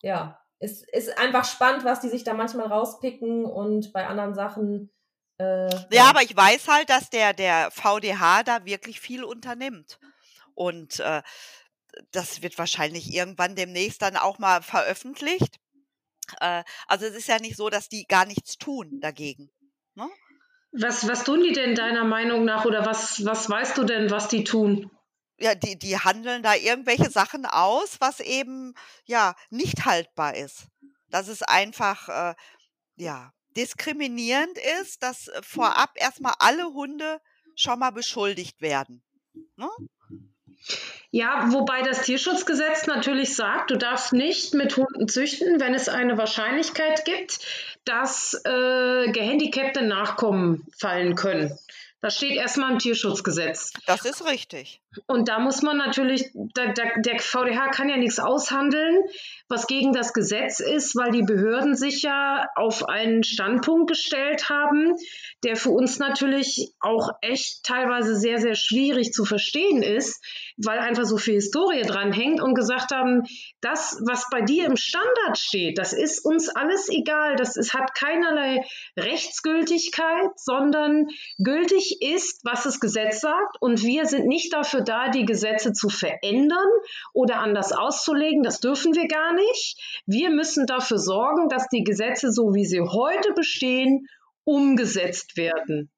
ja, es ist einfach spannend, was die sich da manchmal rauspicken und bei anderen Sachen. Äh, ja, aber ich weiß halt, dass der, der VDH da wirklich viel unternimmt. Und äh, das wird wahrscheinlich irgendwann demnächst dann auch mal veröffentlicht. Äh, also es ist ja nicht so, dass die gar nichts tun dagegen. Ne? Was, was tun die denn deiner Meinung nach oder was, was weißt du denn, was die tun? Ja, die, die handeln da irgendwelche Sachen aus, was eben ja nicht haltbar ist. Dass es einfach äh, ja diskriminierend ist, dass äh, vorab erstmal alle Hunde schon mal beschuldigt werden. Ne? Ja, wobei das Tierschutzgesetz natürlich sagt, du darfst nicht mit Hunden züchten, wenn es eine Wahrscheinlichkeit gibt, dass äh, gehandicapte Nachkommen fallen können. Das steht erstmal im Tierschutzgesetz. Das ist richtig. Und da muss man natürlich, da, da, der VDH kann ja nichts aushandeln, was gegen das Gesetz ist, weil die Behörden sich ja auf einen Standpunkt gestellt haben, der für uns natürlich auch echt teilweise sehr, sehr schwierig zu verstehen ist, weil einfach so viel Historie dran hängt und gesagt haben, das, was bei dir im Standard steht, das ist uns alles egal. Das ist, hat keinerlei Rechtsgültigkeit, sondern gültig ist, was das Gesetz sagt. Und wir sind nicht dafür da, die Gesetze zu verändern oder anders auszulegen. Das dürfen wir gar nicht. Wir müssen dafür sorgen, dass die Gesetze, so wie sie heute bestehen, umgesetzt werden.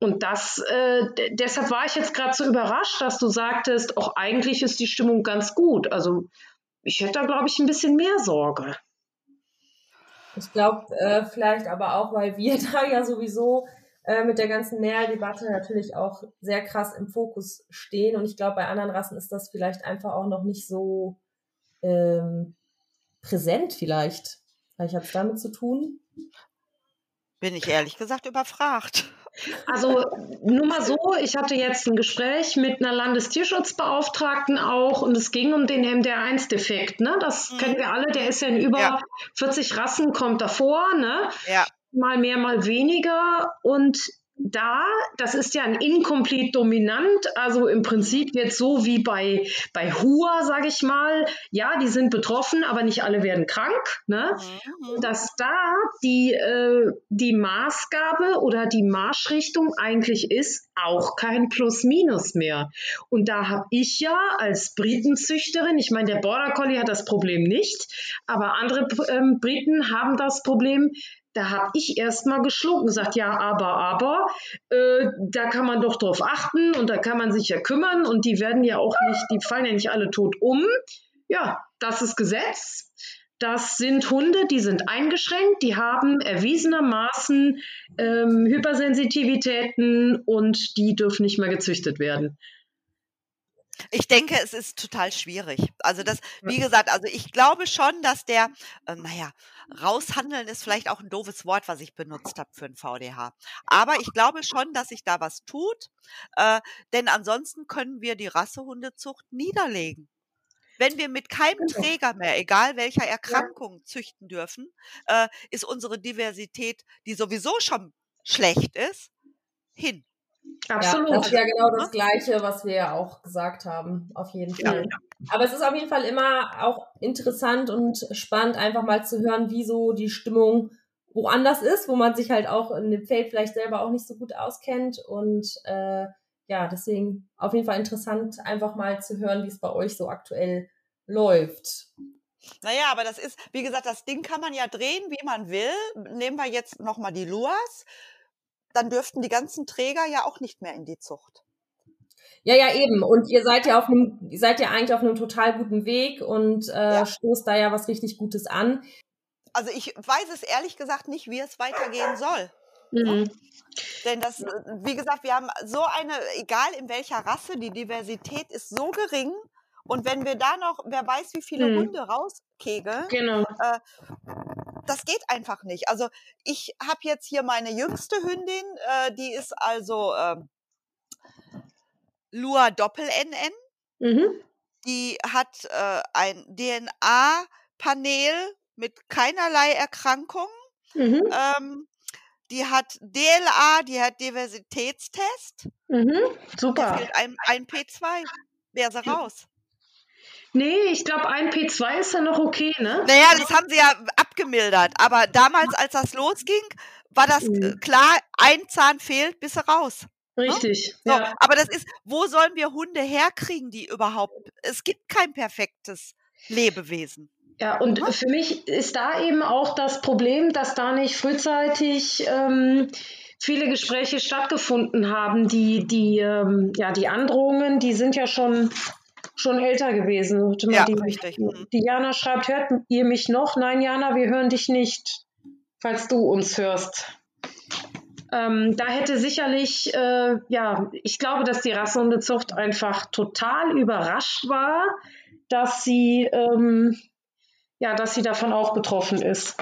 Und das, äh, deshalb war ich jetzt gerade so überrascht, dass du sagtest, auch eigentlich ist die Stimmung ganz gut. Also ich hätte da, glaube ich, ein bisschen mehr Sorge. Ich glaube, äh, vielleicht aber auch, weil wir da ja sowieso äh, mit der ganzen Nährdebatte natürlich auch sehr krass im Fokus stehen. Und ich glaube, bei anderen Rassen ist das vielleicht einfach auch noch nicht so ähm, präsent vielleicht. Vielleicht hat es damit zu tun. Bin ich ehrlich gesagt überfragt. Also nur mal so, ich hatte jetzt ein Gespräch mit einer Landestierschutzbeauftragten auch und es ging um den MDR1-Defekt. Ne? Das mhm. kennen wir alle, der ist ja in über ja. 40 Rassen, kommt davor. Ne? Ja mal mehr, mal weniger. Und da, das ist ja ein Incomplete Dominant, also im Prinzip jetzt so wie bei, bei Hua, sage ich mal. Ja, die sind betroffen, aber nicht alle werden krank. Ne? Mhm. Dass da die, äh, die Maßgabe oder die Marschrichtung eigentlich ist, auch kein Plus-Minus mehr. Und da habe ich ja als Britenzüchterin, ich meine, der Border Collie hat das Problem nicht, aber andere ähm, Briten haben das Problem, da habe ich erstmal geschluckt und gesagt, ja, aber, aber, äh, da kann man doch drauf achten und da kann man sich ja kümmern und die werden ja auch nicht, die fallen ja nicht alle tot um. Ja, das ist Gesetz. Das sind Hunde, die sind eingeschränkt, die haben erwiesenermaßen ähm, Hypersensitivitäten und die dürfen nicht mehr gezüchtet werden. Ich denke, es ist total schwierig. Also das, wie gesagt, also ich glaube schon, dass der, äh, naja, raushandeln ist vielleicht auch ein doofes Wort, was ich benutzt habe für ein VDH. Aber ich glaube schon, dass sich da was tut, äh, denn ansonsten können wir die Rassehundezucht niederlegen. Wenn wir mit keinem genau. Träger mehr, egal welcher Erkrankung, züchten dürfen, äh, ist unsere Diversität, die sowieso schon schlecht ist, hin. Absolut. Ja, das ist ja genau das Gleiche, was wir ja auch gesagt haben, auf jeden Fall. Ja. Aber es ist auf jeden Fall immer auch interessant und spannend, einfach mal zu hören, wie so die Stimmung woanders ist, wo man sich halt auch in dem Feld vielleicht selber auch nicht so gut auskennt. Und äh, ja, deswegen auf jeden Fall interessant, einfach mal zu hören, wie es bei euch so aktuell läuft. Naja, aber das ist, wie gesagt, das Ding kann man ja drehen, wie man will. Nehmen wir jetzt nochmal die Luas dann dürften die ganzen Träger ja auch nicht mehr in die Zucht. Ja, ja, eben. Und ihr seid ja auf einem, ihr seid ja eigentlich auf einem total guten Weg und äh, ja. stoßt da ja was richtig Gutes an. Also ich weiß es ehrlich gesagt nicht, wie es weitergehen soll. Mhm. Denn das, wie gesagt, wir haben so eine, egal in welcher Rasse, die Diversität ist so gering. Und wenn wir da noch, wer weiß, wie viele mhm. Hunde rauskegeln, genau. äh, das geht einfach nicht. Also ich habe jetzt hier meine jüngste Hündin, äh, die ist also äh, Lua Doppel-NN. Mhm. Die hat äh, ein DNA-Panel mit keinerlei Erkrankung. Mhm. Ähm, die hat DLA, die hat Diversitätstest. Mhm. Super. Da fehlt ein, ein P2. Wäre sie raus. Nee, ich glaube, ein P2 ist ja noch okay, ne? Naja, das haben sie ja abgemildert. Aber damals, als das losging, war das mhm. klar, ein Zahn fehlt, bist du raus. Ne? Richtig. So, ja. Aber das ist, wo sollen wir Hunde herkriegen, die überhaupt, es gibt kein perfektes Lebewesen. Ja, und mhm. für mich ist da eben auch das Problem, dass da nicht frühzeitig ähm, viele Gespräche stattgefunden haben. Die, die, ähm, ja, die Androhungen, die sind ja schon schon älter gewesen. Ja, die, richtig. Mhm. Die Jana schreibt, hört ihr mich noch? Nein, Jana, wir hören dich nicht, falls du uns hörst. Ähm, da hätte sicherlich, äh, ja, ich glaube, dass die Rasshundezucht einfach total überrascht war, dass sie, ähm, ja, dass sie davon auch betroffen ist.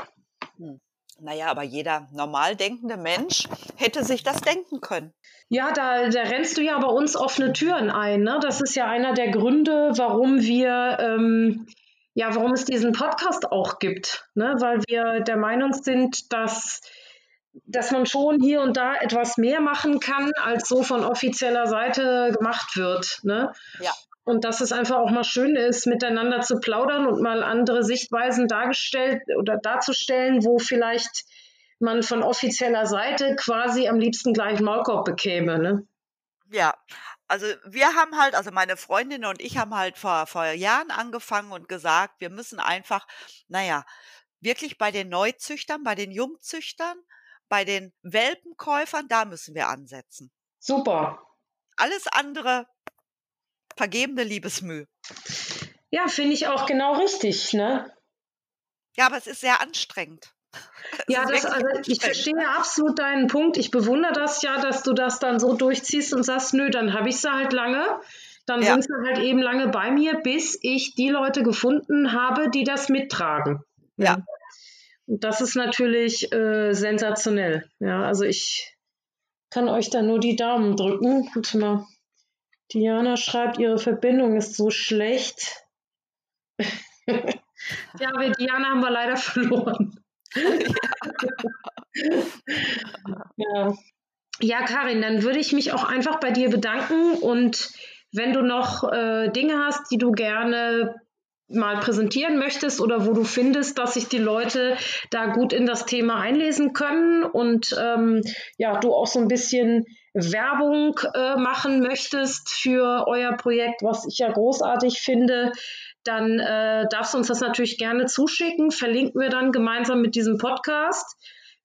Hm. Naja, aber jeder normal denkende Mensch hätte sich das denken können. Ja, da, da rennst du ja bei uns offene Türen ein. Ne? Das ist ja einer der Gründe, warum wir, ähm, ja, warum es diesen Podcast auch gibt. Ne? Weil wir der Meinung sind, dass, dass man schon hier und da etwas mehr machen kann, als so von offizieller Seite gemacht wird. Ne? Ja. Und dass es einfach auch mal schön ist, miteinander zu plaudern und mal andere Sichtweisen dargestellt oder darzustellen, wo vielleicht man von offizieller Seite quasi am liebsten gleich Maulkorb bekäme. Ne? Ja, also wir haben halt, also meine Freundin und ich haben halt vor, vor Jahren angefangen und gesagt, wir müssen einfach, naja, wirklich bei den Neuzüchtern, bei den Jungzüchtern, bei den Welpenkäufern, da müssen wir ansetzen. Super. Alles andere vergebene Liebesmüh. Ja, finde ich auch genau richtig, ne? Ja, aber es ist sehr anstrengend. ja, das, also ich verstehe absolut deinen Punkt. Ich bewundere das ja, dass du das dann so durchziehst und sagst, nö, dann habe ich sie halt lange. Dann ja. sind sie halt eben lange bei mir, bis ich die Leute gefunden habe, die das mittragen. Ja. Und das ist natürlich äh, sensationell. Ja, also ich kann euch da nur die Daumen drücken. Warte mal. Diana schreibt, ihre Verbindung ist so schlecht. ja, wir Diana haben wir leider verloren. ja. ja, Karin, dann würde ich mich auch einfach bei dir bedanken und wenn du noch äh, Dinge hast, die du gerne mal präsentieren möchtest oder wo du findest, dass sich die Leute da gut in das Thema einlesen können und ähm, ja, du auch so ein bisschen Werbung äh, machen möchtest für euer Projekt, was ich ja großartig finde, dann äh, darfst du uns das natürlich gerne zuschicken. Verlinken wir dann gemeinsam mit diesem Podcast.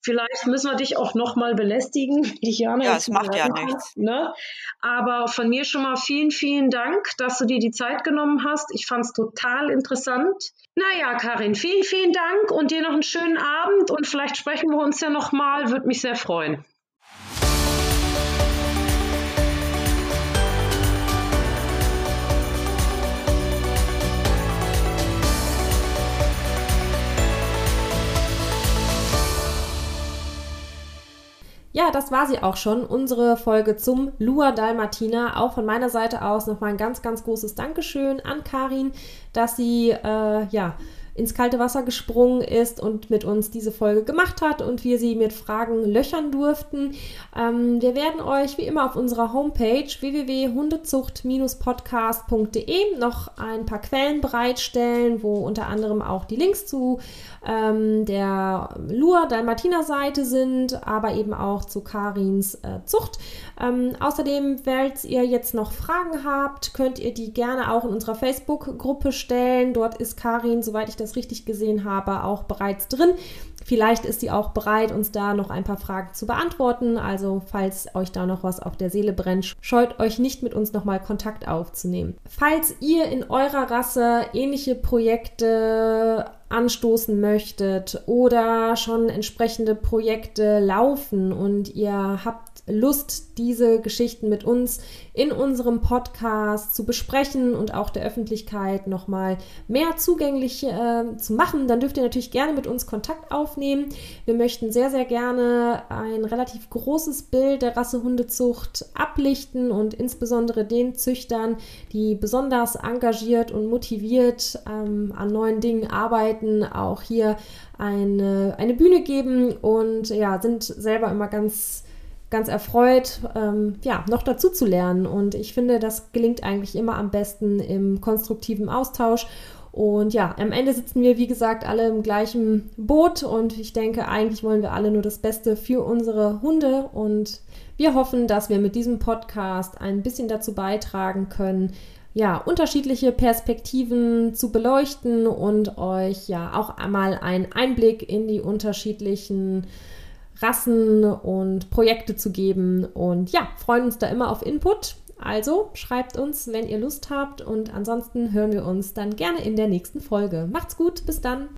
Vielleicht müssen wir dich auch nochmal belästigen, Diana. Ja, es macht ja nichts. Ne? Aber von mir schon mal vielen, vielen Dank, dass du dir die Zeit genommen hast. Ich fand es total interessant. Naja, Karin, vielen, vielen Dank und dir noch einen schönen Abend und vielleicht sprechen wir uns ja nochmal. Würde mich sehr freuen. Ja, das war sie auch schon, unsere Folge zum Lua Dalmatina. Auch von meiner Seite aus nochmal ein ganz, ganz großes Dankeschön an Karin, dass sie äh, ja ins kalte Wasser gesprungen ist und mit uns diese Folge gemacht hat und wir sie mit Fragen löchern durften. Ähm, wir werden euch wie immer auf unserer Homepage www.hundezucht-podcast.de noch ein paar Quellen bereitstellen, wo unter anderem auch die Links zu ähm, der Lua Dalmatiner Seite sind, aber eben auch zu Karins äh, Zucht. Ähm, außerdem, falls ihr jetzt noch Fragen habt, könnt ihr die gerne auch in unserer Facebook-Gruppe stellen. Dort ist Karin, soweit ich das richtig gesehen habe, auch bereits drin. Vielleicht ist sie auch bereit, uns da noch ein paar Fragen zu beantworten. Also, falls euch da noch was auf der Seele brennt, scheut euch nicht mit uns nochmal Kontakt aufzunehmen. Falls ihr in eurer Rasse ähnliche Projekte anstoßen möchtet oder schon entsprechende Projekte laufen und ihr habt Lust, diese Geschichten mit uns in unserem Podcast zu besprechen und auch der Öffentlichkeit nochmal mehr zugänglich äh, zu machen, dann dürft ihr natürlich gerne mit uns Kontakt aufnehmen. Wir möchten sehr, sehr gerne ein relativ großes Bild der Rassehundezucht ablichten und insbesondere den Züchtern, die besonders engagiert und motiviert ähm, an neuen Dingen arbeiten, auch hier eine, eine Bühne geben und ja, sind selber immer ganz ganz erfreut, ähm, ja, noch dazu zu lernen. Und ich finde, das gelingt eigentlich immer am besten im konstruktiven Austausch. Und ja, am Ende sitzen wir, wie gesagt, alle im gleichen Boot und ich denke, eigentlich wollen wir alle nur das Beste für unsere Hunde und wir hoffen, dass wir mit diesem Podcast ein bisschen dazu beitragen können, ja, unterschiedliche Perspektiven zu beleuchten und euch ja auch einmal einen Einblick in die unterschiedlichen Rassen und Projekte zu geben. Und ja, freuen uns da immer auf Input. Also schreibt uns, wenn ihr Lust habt. Und ansonsten hören wir uns dann gerne in der nächsten Folge. Macht's gut, bis dann.